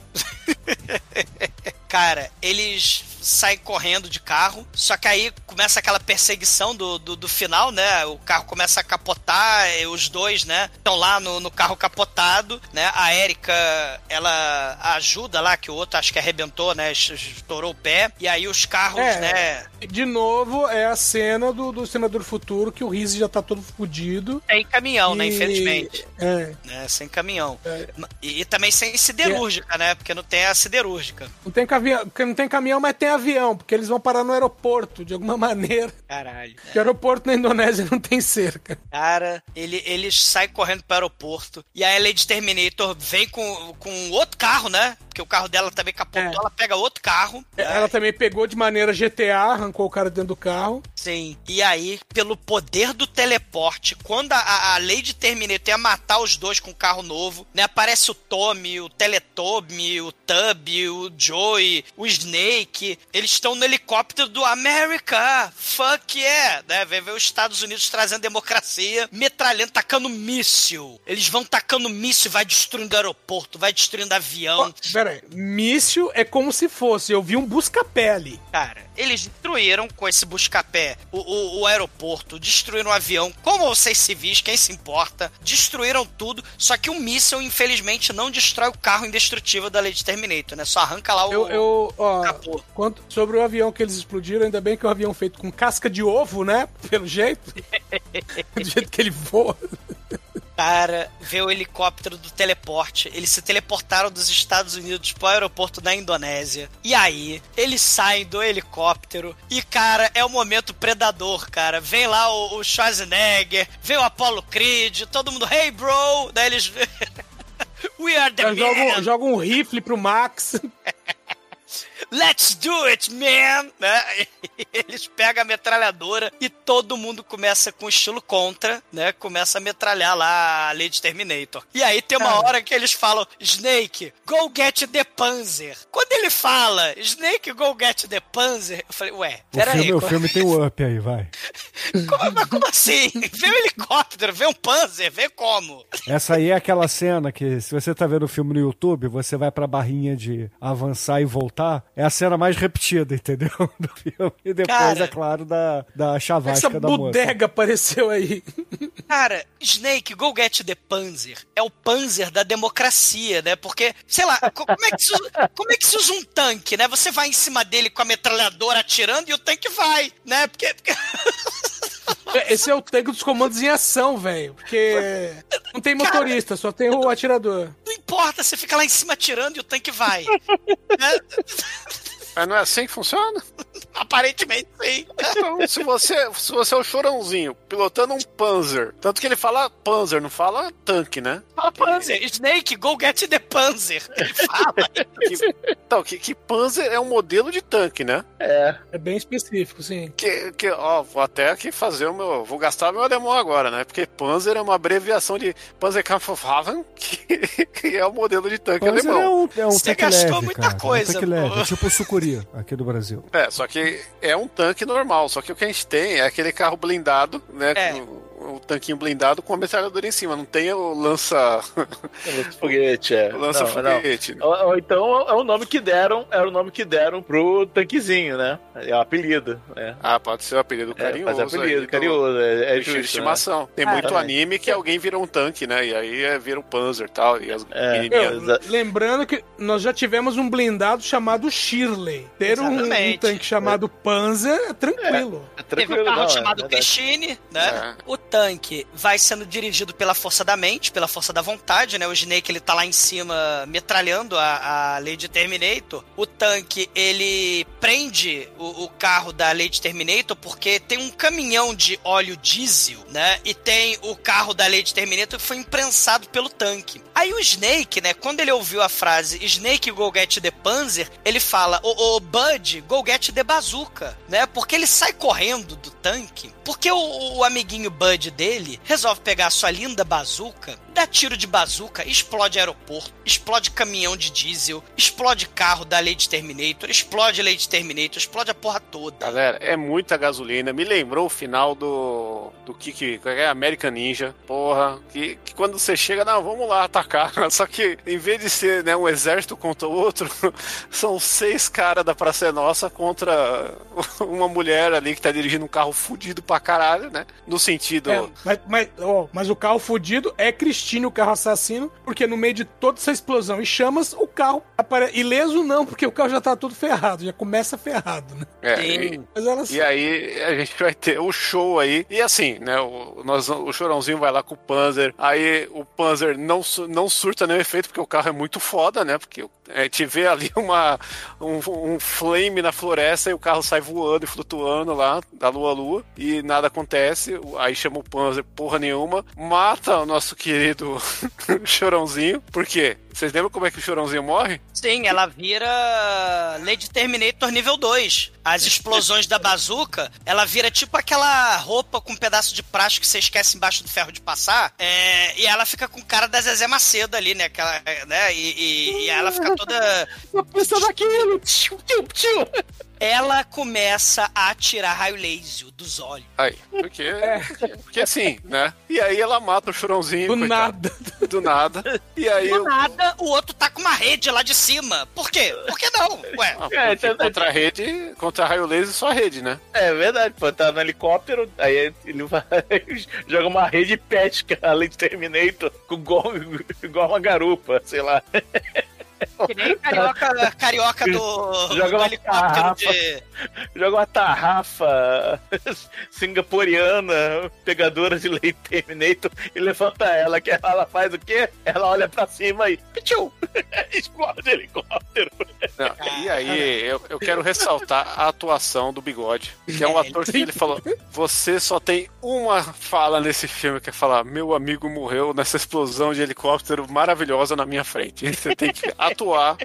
Cara, eles saem correndo de carro, só que aí começa aquela perseguição do, do, do final, né? O carro começa a capotar, e os dois, né? Estão lá no, no carro capotado, né? A Erika, ela ajuda lá, que o outro acho que arrebentou, né? Estourou o pé. E aí os carros, É. né? De novo, é a cena do, do Exterminador do Futuro que o Riz já tá todo fudido. Sem caminhão, né? E- Infelizmente. É. Né? Sem caminhão. É. E, e também sem siderúrgica, né? Porque não tem a siderúrgica. Não tem, caminhão, não tem caminhão, mas tem avião, porque eles vão parar no aeroporto, de alguma maneira. Caralho. Porque o aeroporto na Indonésia não tem cerca. Cara, ele, eles saem correndo pro aeroporto. E aí a Lady Terminator vem com, com outro carro, né? Porque o carro dela também capotou. É. Ela pega outro carro. né? Ela também pegou de maneira GTA, arrancou o cara dentro do carro. Sim. E aí, pelo poder do teleporte, quando a, a Lady Terminator ia matar os dois com o carro novo, né? Aparece o Tommy, o Teletubby, o Tubby, o Joey, o Snake. Eles estão no helicóptero do America. Fuck yeah! Né? Vem ver os Estados Unidos trazendo democracia, metralhando, tacando míssil. Eles vão tacando míssil, vai destruindo aeroporto, vai destruindo avião. Ó, míssil é como se fosse, eu vi um busca-pé ali. Cara, eles destruíram com esse buscapé o, o, o aeroporto, destruíram o avião, como vocês civis, quem se importa, destruíram tudo, só que o míssil, infelizmente, não destrói o carro indestrutível da Lady Terminator, né? Só arranca lá o. Eu, eu ó, capô. quanto, sobre o avião que eles explodiram, ainda bem que é um avião feito com casca de ovo, né? Pelo jeito. Do jeito que ele voa. Cara, vê o helicóptero do teleporte. Eles se teleportaram dos Estados Unidos pro aeroporto da Indonésia. E aí, eles saem do helicóptero. E, cara, é o momento predador, cara. Vem lá o, o Schwarzenegger, vem o Apollo Creed, todo mundo, hey bro! Daí eles. We are the joga um rifle pro Max. Let's do it, man! Né? Eles pegam a metralhadora e todo mundo começa com estilo contra, né? Começa a metralhar lá a Lady Terminator. E aí tem uma hora que eles falam, Snake, go get the Panzer. Quando ele fala, Snake, go get the Panzer, eu falei, ué, O peraí, filme, o como, filme tem o up aí, vai. como- mas como assim? Vê um helicóptero, vê um Panzer, vê como? Essa aí é aquela cena que, se você tá vendo o filme no YouTube, você vai pra barrinha de avançar e voltar. É a cena mais repetida, entendeu? Do filme. E depois, Cara. é claro, da, da chavasca Essa da moça. bodega apareceu aí. Cara, Snake, go get the Panzer. É o Panzer da democracia, né? Porque, sei lá, co- como é, que se usa, como é que se usa um tanque, né? Você vai em cima dele com a metralhadora atirando e o tanque vai, né? Porque. porque- Esse é o tanque dos comandos em ação, velho. Porque não tem motorista, só tem o atirador. não importa, você fica lá em cima atirando e o tanque vai. Né? Mas não é assim que funciona? Aparentemente sim. Então, se você, se você é o chorãozinho pilotando um Panzer, tanto que ele fala Panzer, não fala tanque, né? Fala Panzer, Snake, go get the Panzer. Ele fala. Que, então, que, que Panzer é um modelo de tanque, né? É. É bem específico, sim. Que, que, ó, vou até aqui fazer o meu. Vou gastar meu alemão agora, né? Porque Panzer é uma abreviação de Panzerkampfwaffen, que, que é o modelo de tanque Panzer alemão. é um, é um Você gastou leve, muita cara. coisa, é um leve, é tipo o Sucuri, aqui do Brasil. É, só que é um tanque normal, só que o que a gente tem é aquele carro blindado, né? É. com o tanquinho blindado com a metralhadora em cima, não tem o lança. Foguete, é. lança Não, não. foguete. Ou, ou então é o nome que deram, era o nome que deram pro tanquezinho, né? É o apelido, né? Ah, pode ser o apelido É, carinhoso. mas é apelido, aí do- carinhoso, é, é Bichinho de justo, né? estimação. Tem Ah, muito anime que alguém vira um tanque, né? E aí é, vira um Panzer e tal. E as É. Eu, lembrando que nós já tivemos um blindado chamado Shirley. Ter um, um tanque chamado Panzer é tranquilo. É Teve tranquilo, um carro não, é chamado verdade. Christine, né? É. O tanque vai sendo dirigido pela força da mente, pela força da vontade, né? O Snake ele tá lá em cima metralhando a, a Lady Terminator. O tanque ele prende o, o carro da Lady Terminator porque tem um caminhão de óleo diesel, né? E tem o carro da Lady Terminator que foi imprensado pelo tanque. Aí o Snake, né? Quando ele ouviu a frase Snake go get the Panzer, ele fala: Ô, ô Bud, go get the bazooka, né? Porque ele sai correndo do tanque. Porque o, o amiguinho Bud dele resolve pegar a sua linda bazuca, dá tiro de bazuca, explode aeroporto, explode caminhão de diesel, explode carro da Lady Terminator, explode Lady Terminator, explode a porra toda. Galera, é muita gasolina. Me lembrou o final do. do que que é American Ninja. Porra. Que, que quando você chega, não, vamos lá atacar. Só que em vez de ser né, um exército contra o outro, são seis caras da Praça é Nossa contra uma mulher ali que tá dirigindo um carro fudido pra caralho, né? No sentido. É, mas, mas, ó, mas o carro fudido é Cristine, o carro assassino, porque no meio de toda essa explosão e chamas, o carro aparece. Ileso não, porque o carro já tá todo ferrado, já começa ferrado, né? é, e- Mas ela E aí a gente vai ter o show aí. E assim, né? O, nós, o Chorãozinho vai lá com o Panzer. Aí o Panzer não, não surta nenhum efeito, porque o carro é muito foda, né? Porque é, gente vê ali uma, um, um flame na floresta e o carro sai voando e flutuando lá, da lua a lua, e nada acontece. Aí chama o Panzer, porra nenhuma, mata o nosso querido Chorãozinho. Por quê? Vocês lembram como é que o Chorãozinho morre? Sim, ela vira Lady Terminator nível 2. As explosões da bazuca, ela vira tipo aquela roupa com um pedaço de plástico que você esquece embaixo do ferro de passar. é, e ela fica com cara da Zezé Macedo ali, né? Aquela, né? E, e- e ela fica toda. Pensa naquilo! Tchiu, tchiu, tchiu. Ela começa a atirar raio laser dos olhos. Aí, porque, porque, porque assim, né? E aí ela mata o Chorãozinho. do coitado. nada. do nada. E aí. Do o- nada, o outro tá com uma rede lá de cima. Por quê? Por que não? Ué. Ah, É, tá- contra a rede, contra raio laser, só a rede, né? É verdade, pô, tá no helicóptero, aí ele vai, joga uma rede pética, além de Terminator, com igual, igual uma garupa, sei lá. Que nem carioca, carioca do, Joga do helicóptero de. Joga uma tarrafa singapuriana, pegadora de leite Terminator, e levanta ela, que ela faz o quê? Ela olha pra cima e... Pichu! Explode helicóptero. Não, e aí, eu, eu quero ressaltar a atuação do Bigode, que é um ator que ele falou: você só tem uma fala nesse filme, que é falar, meu amigo morreu nessa explosão de helicóptero maravilhosa na minha frente. Você tem que atuar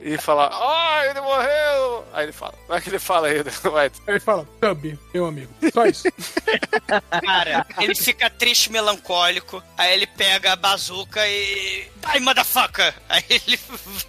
e falar, ah, ele morreu! Aí ele fala, como é que ele fala aí? Aí ele fala, Tub, meu amigo. Só isso. Cara, ele fica triste, melancólico. Aí ele pega a bazuca e. Die, motherfucker! Aí ele,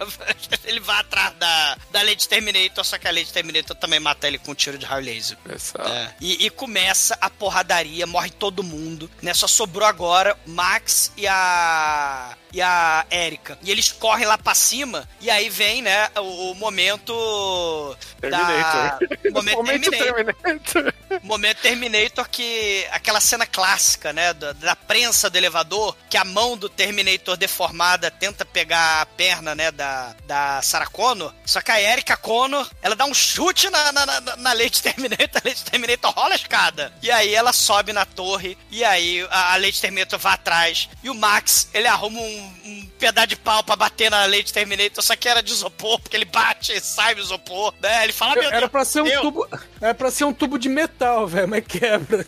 ele vai atrás da, da Lady Terminator, só que a Lady Terminator também mata ele com um tiro de raio laser. Essa- É. E, e começa a porradaria, morre todo mundo, né? Só sobrou agora Max e a. e a Erika. E eles correm lá pra cima, e aí vem, né, o, o momento. Da... Terminator. Momento, Momento Terminator. Terminator. Momento Terminator que. aquela cena clássica, né? Da, da prensa do elevador, que a mão do Terminator deformada tenta pegar a perna, né? Da, da Sarah Connor. Só que a Erika Connor, ela dá um chute na, na, na, na Lady Terminator, a Lady Terminator rola a escada. E aí ela sobe na torre, e aí a, a Lady Terminator vai atrás. E o Max, ele arruma um, um pedaço de pau pra bater na Lady Terminator, só que era de isopor, porque ele bate e sai do isopor, né? Ele fala, "Ah, meu Era Deus, pra ser um meu tubo. Era pra ser um tubo de metal, velho, mas quebra.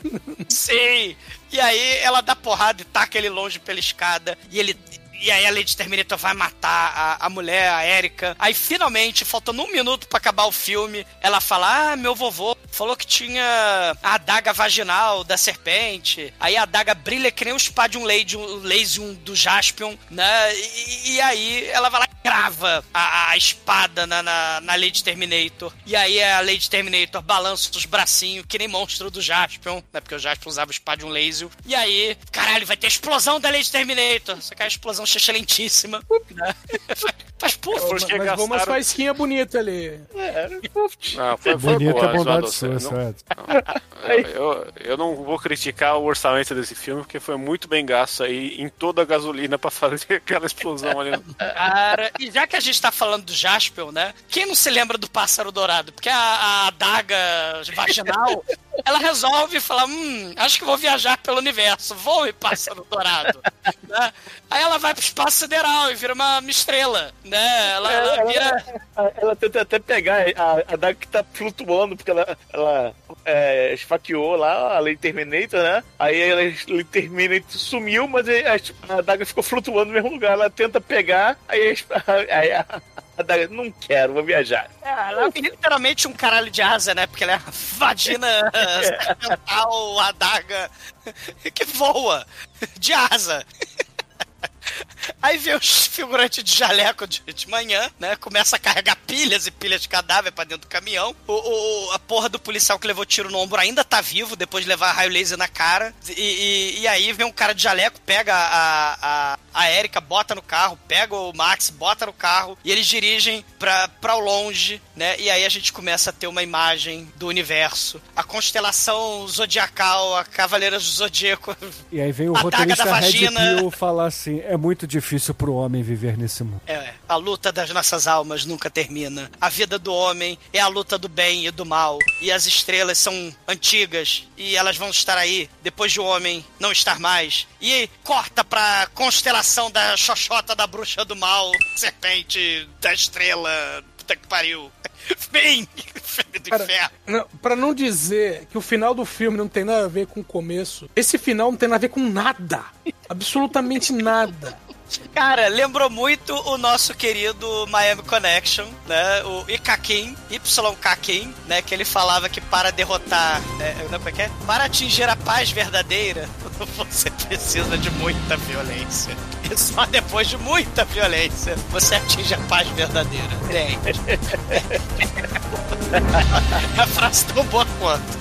Sim! E aí ela dá porrada e taca ele longe pela escada. E ele. E aí a Lady Terminator vai matar a, a mulher, a Erika. Aí finalmente, faltando um minuto pra acabar o filme, ela fala: Ah, meu vovô falou que tinha a adaga vaginal da serpente. Aí a adaga brilha que nem o Spadium Ladium Lasium do Jaspion, né? E, e aí ela vai lá e crava a, a espada na, na, na Lady Terminator. E aí a Lady Terminator balança os bracinhos, que nem monstro do Jaspion, né? Porque o Jaspion usava espada de um laser. E aí, caralho, vai ter explosão da Lady Terminator. Só que a explosão excelentíssima. Né? Faz puf. Mas, mas gastaram... umas faísquinhas bonitas ali. É, não, foi, foi Bonita boa, é bondade sua, não, eu, eu não vou criticar o orçamento desse filme, porque foi muito bem gasto aí em toda a gasolina pra fazer aquela explosão ali. Cara, e já que a gente tá falando do Jaspel, né? Quem não se lembra do pássaro dourado? Porque a, a adaga vaginal, ela resolve falar: hum, acho que vou viajar pelo universo, voe, pássaro dourado. né? Aí ela vai pro espaço sideral e vira uma, uma estrela, né? Ela, ela, ela vira. Ela, ela, tenta até pegar a, a que tá flutuando, porque ela, ela é, esfaqueou lá a Lei Terminator, né? Aí a Lei Terminator sumiu, mas a, a ficou flutuando no mesmo lugar. Ela tenta pegar, aí, aí a, a não quero, vou viajar. É, ela é literalmente um caralho de asa, né? Porque ela é vagina mental, adaga que voa de asa. Aí vê os figurantes de jaleco de, de manhã, né? Começa a carregar pilhas e pilhas de cadáver pra dentro do caminhão. O, o, a porra do policial que levou tiro no ombro ainda tá vivo, depois de levar raio laser na cara. E, e, e aí vem um cara de jaleco, pega a, a, a Erika, bota no carro, pega o Max, bota no carro, e eles dirigem pra, pra longe, né? E aí a gente começa a ter uma imagem do universo. A constelação zodiacal, a Cavaleira do Zodíaco. E aí vem o roteirista Red Pill falar assim, é muito difícil pro homem viver nesse mundo. É, a luta das nossas almas nunca termina. A vida do homem é a luta do bem e do mal. E as estrelas são antigas e elas vão estar aí depois de o homem não estar mais. E corta pra constelação da xoxota da bruxa do mal, serpente da estrela, puta que pariu. Vem! do Cara, inferno. Não, pra não dizer que o final do filme não tem nada a ver com o começo, esse final não tem nada a ver com nada. Absolutamente nada. Cara, lembrou muito o nosso querido Miami Connection, né? O Ikakin, YKkin, né? Que ele falava que para derrotar. Né? Como é que é? Para atingir a paz verdadeira, você precisa de muita violência. E só depois de muita violência você atinge a paz verdadeira. Gente. a frase tão boa quanto.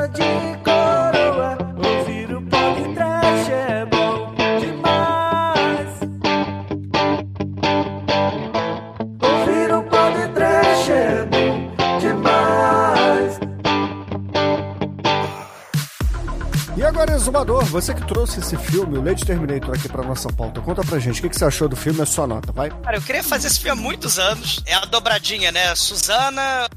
Exumador, você que trouxe esse filme, o Lady Terminator, aqui pra nossa pauta, conta pra gente o que, que você achou do filme, é sua nota, vai? Cara, eu queria fazer esse filme há muitos anos. É a dobradinha, né? Suzana,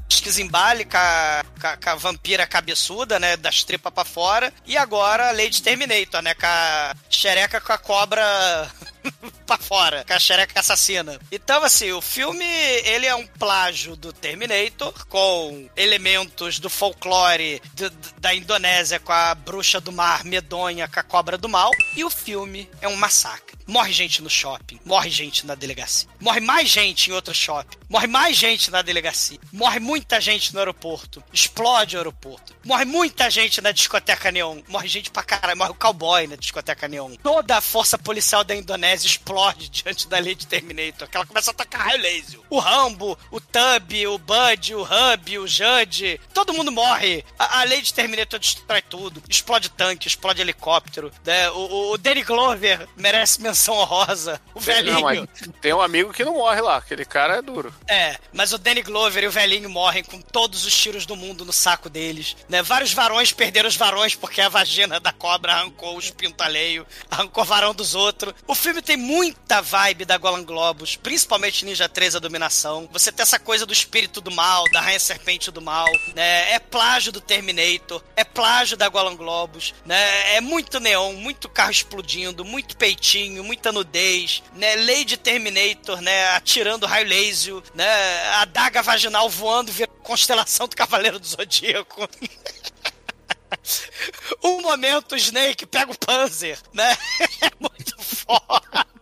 a, com a vampira cabeçuda, né? Das tripas pra fora. E agora a Lady Terminator, né? Com a xereca com a cobra pra fora, com a xereca assassina. Então, assim, o filme, ele é um plágio do Terminator, com elementos do folclore do, da Indonésia, com a bruxa do mar medonha, com a cobra do mal. E o filme é um massacre. Morre gente no shopping, morre gente na delegacia, morre mais gente em outro shopping, morre mais gente na delegacia, morre muita gente no aeroporto, explode o aeroporto, morre muita gente na discoteca neon, morre gente pra caralho, morre o cowboy na discoteca neon. Toda a força policial da Indonésia explode diante da lei de Terminator, que ela começa a atacar raio laser. O Rambo, o Tub, o Bud, o Hub, o Judd, todo mundo morre. A, a lei de Terminator destrói tudo, explode tanque, explode helicóptero, né? o, o Danny Glover merece menção honrosa. O velhinho. Não, tem um amigo que não morre lá, aquele cara é duro. É, mas o Danny Glover e o velhinho morrem com todos os tiros do mundo no saco deles. Né? Vários varões perderam os varões porque a vagina da cobra arrancou os pintaleios, arrancou o varão dos outros. O filme tem muita vibe da Golan Globus, principalmente Ninja 3 a Dominação. Você tem essa coisa do espírito do mal, da rainha serpente do mal, né? É plágio do Terminator, é plágio da Golan Globus, né? É muito neon, muito carro explodindo, muito peitinho, muita nudez, né? Lady Terminator, né? Atirando raio laser, né? A daga vaginal voando, vira constelação do Cavaleiro do Zodíaco. um momento, Snake pega o Panzer, né? É muito foda.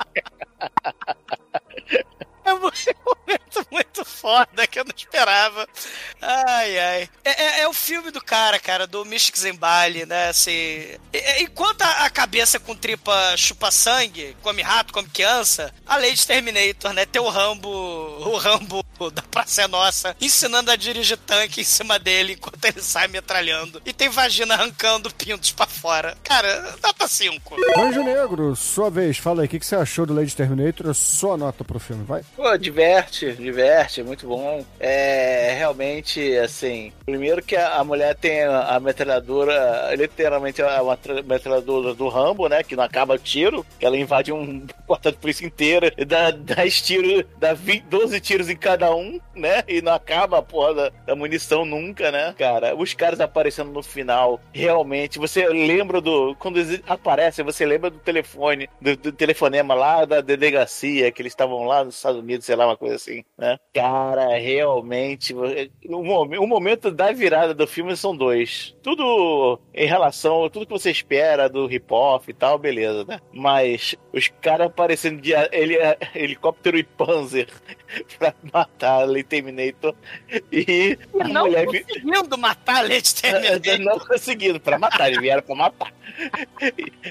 É momento muito foda que eu não esperava. Ai, ai. É, é, é o filme do cara, cara, do Mystic Zembali, né? Assim, enquanto a, a cabeça com tripa chupa sangue, come rato, come criança, a Lady Terminator, né? Tem o Rambo, o Rambo da Praça é Nossa, ensinando a dirigir tanque em cima dele enquanto ele sai metralhando. E tem vagina arrancando pintos pra fora. Cara, nota 5. Anjo Negro, sua vez, fala aí, o que, que você achou do Lady Terminator? Sua nota pro filme, vai. Pô, diverte, diverte, muito bom. É realmente assim. Primeiro que a, mulher tem a, metralhadora, literalmente a uma tra- metralhadora do Rambo, né? Que não acaba o tiro, ela invade um quartel de polícia inteira e dá 10 tiros, dá 20, 12 tiros em cada um, né? E não acaba a porra da, da munição nunca, né? Cara, os caras aparecendo no final, realmente, você lembra do. Quando eles aparecem, você lembra do telefone, do, do telefonema lá da delegacia, que eles estavam lá nos Estados Unidos, sei lá, uma coisa assim, né? Cara, realmente, o, momen- o momento da virada do filme são dois. Tudo em relação tudo que você espera do hip-hop e tal, beleza, né? Mas os caras aparecendo de ele, a- helicóptero e panzer pra matar a Lady Terminator e a Não mulher conseguindo matar a Lady Terminator. não conseguindo, pra matar, eles vieram pra matar.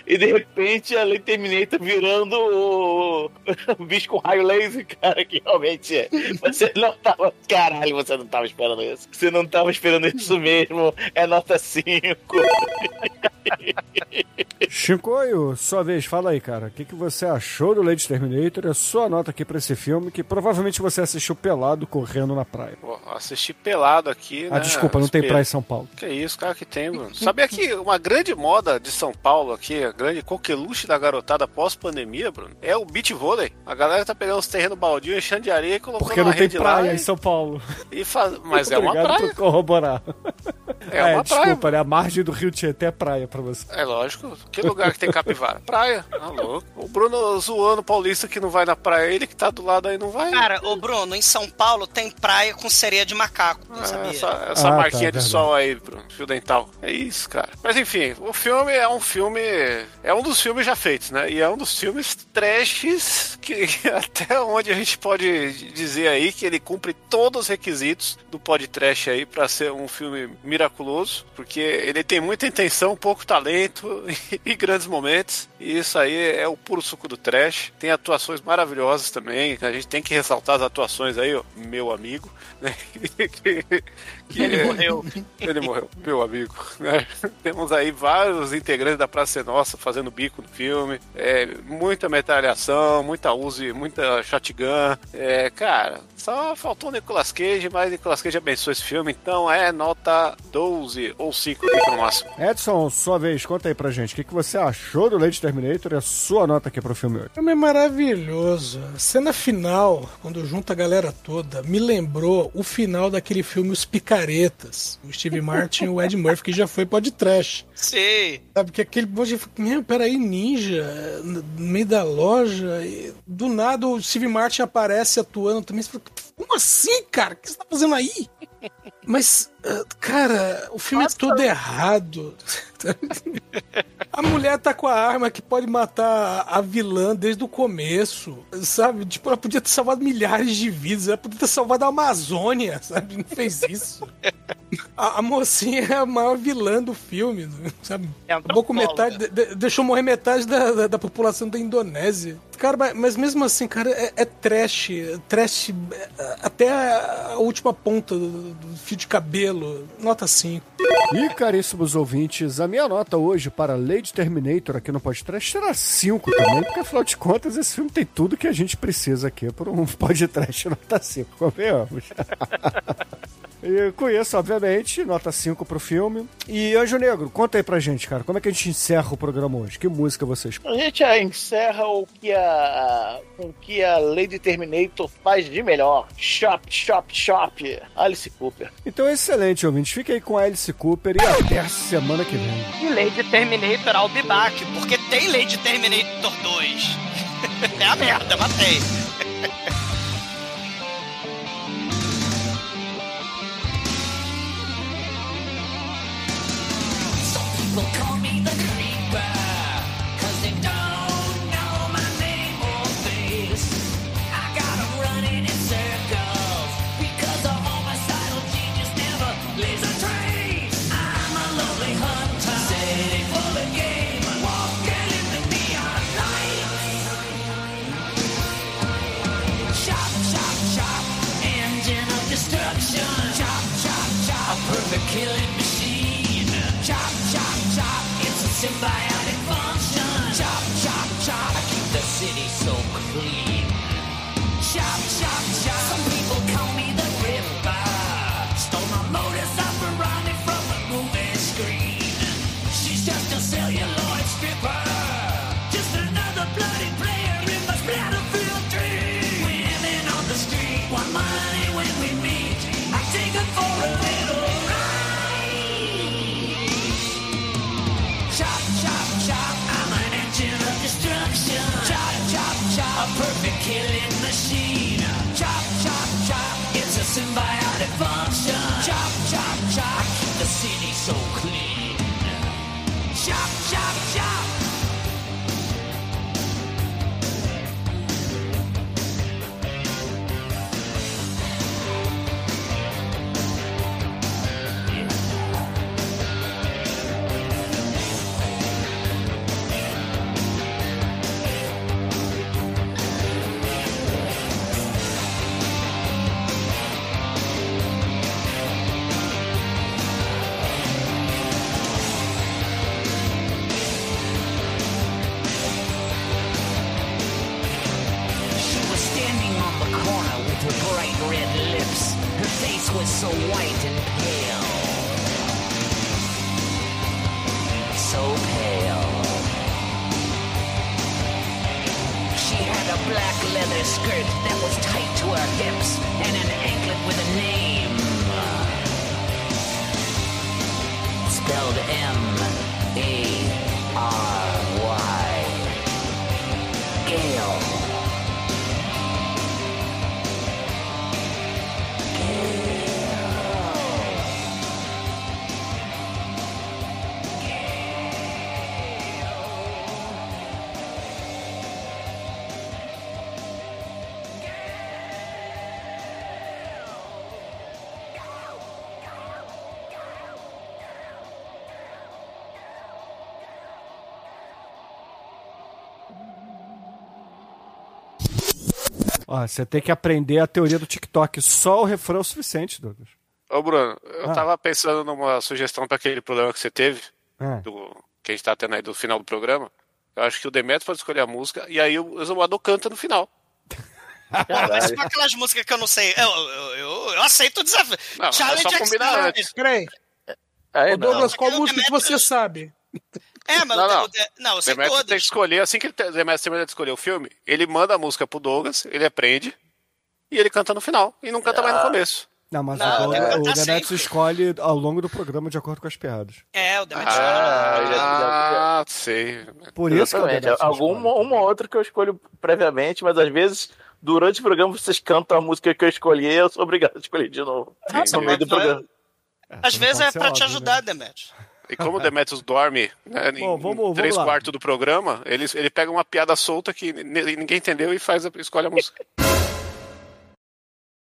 E, de repente a Lei Terminator virando o, o bicho com raio laser, cara, que realmente é. Você não tava. Caralho, você não tava esperando isso. Você não tava esperando isso mesmo. É nota 5. Chicoio, sua vez, fala aí, cara. O que, que você achou do Lady Terminator? É sua nota aqui pra esse filme que provavelmente você assistiu pelado correndo na praia. Pô, assisti pelado aqui, Ah, né? desculpa, não tem praia em São Paulo. Que isso, cara que tem, Bruno. Sabia que uma grande moda de São Paulo aqui, a grande coqueluche da garotada pós-pandemia, Bruno, é o beach vôlei. A galera tá pegando os terrenos baldios, enchendo de areia e colocando Porque uma não tem rede lá praia e- em São Paulo. E faz... Mas é uma praia. por corroborar. É uma praia. desculpa, né? A margem do Rio Tietê é praia pra você. É lógico. Que lugar que tem capivara? Praia. Tá louco. O Bruno zoando o paulista que não vai na praia, ele que tá do lado aí não vai. Cara, ô Bruno, em São Paulo tem praia com sereia de macaco. Não É, sabia? essa essa Ah, tá, marquinha de verdade. sol aí, Bruno, fio dental. É isso, cara. Mas enfim, o filme é um filme. É um dos filmes já feitos, né? E é um dos filmes trashes que até onde a gente pode dizer aí que ele cumpre todos os requisitos do pod trash aí pra ser um filme miraculoso, porque ele tem muita intenção, pouco talento e grandes momentos. E isso aí é o puro suco do trash. Tem atuações maravilhosas também. A gente tem que ressaltar as atuações aí, ó, meu amigo, né? que, que Ele morreu. Ele morreu, meu amigo. né? Temos aí vários integrantes da Praça é Nossa fazendo bico no filme. É, muita metralhação, muita Uzi, muita shotgun. É, cara, só faltou o Nicolas Cage, mas Nicolas Cage abençoou esse filme, então é nota 12 ou 5 aqui no máximo. Edson, sua vez, conta aí pra gente. O que, que você achou do Lady Terminator e a sua nota aqui pro filme hoje? O filme é maravilhoso. A cena final, quando junta a galera toda, me lembrou o final daquele filme Os Picaretas. O Steve Martin e o Ed Murphy, que já foi pod trash. Sim. Sabe, que aquele peraí, ninja, no meio da loja, e do nada o Steve Martin aparece atuando também. Você fala, Como assim, cara? O que você tá fazendo aí? Mas, ah, cara, o filme é todo errado. A mulher tá com a arma que pode matar a vilã desde o começo, sabe? Tipo, ela podia ter salvado milhares de vidas, ela podia ter salvado a Amazônia, sabe? Não fez isso. A, a mocinha é a maior vilã do filme, sabe? É Acabou com metade, de- de- deixou morrer metade da, da, da população da Indonésia. Cara, mas, mas mesmo assim, cara, é, é trash, trash é, até a, última ponta do, do fio de cabelo. Nota 5. E, caríssimos ouvintes, a minha nota hoje para Lady Terminator aqui no podcast será 5 também, porque afinal de contas esse filme tem tudo que a gente precisa aqui para um podcast nota 5, convenhamos. E com isso, obviamente, nota 5 pro filme. E Anjo Negro, conta aí pra gente, cara, como é que a gente encerra o programa hoje? Que música vocês A gente encerra o que a, com o que a Lady Terminator faz de melhor. Shop, shop, shop. Alice Cooper. Então, excelente, ouvintes. Fica aí com a Alice Cooper e até a semana que vem. E Lady Terminator I'll be back, porque tem Lady Terminator 2. é a merda, matei. People call me the passing by. Ó, você tem que aprender a teoria do TikTok. Só o refrão é o suficiente, Douglas. Ô, Bruno, eu Ah. tava pensando numa sugestão para aquele problema que você teve, Ah. do, que a gente tá tendo aí do final do programa. Eu acho que o Demetrio pode escolher a música e aí o Exumador canta no final. Mas Caralho. com aquelas músicas que eu não sei. Eu, eu, eu, eu aceito o desafio. Não, é Challenge só combinar antes. Peraí, ô Douglas, não. qual música que você sabe? É, mas Não, não. eu- não, eu sei Demetrio tem que todas. escolher, assim que ele te- Demetrio termina de escolher o filme, ele manda a música pro Douglas, ele aprende e ele canta no final. E não canta mais no começo. Não, mas Não, o, tem o Demetrius sempre. escolhe ao longo do programa de acordo com as piadas. É, o Demetrio. Ah, já- Ah, sei. Por isso que o. Demetrius escolhe. uma ou outra que eu escolho previamente, mas às vezes, durante o programa, vocês cantam a música que eu escolhi e eu sou obrigado a escolher de novo. Nossa, no meio do mas- programa. Às não vezes é pra te óbvio, ajudar, né? Demetrio. E como o Demetrius dorme né, em Bom, vamos- vamos três lá. quartos do programa, ele, ele pega uma piada solta que ni- ninguém entendeu e faz a- escolhe a música.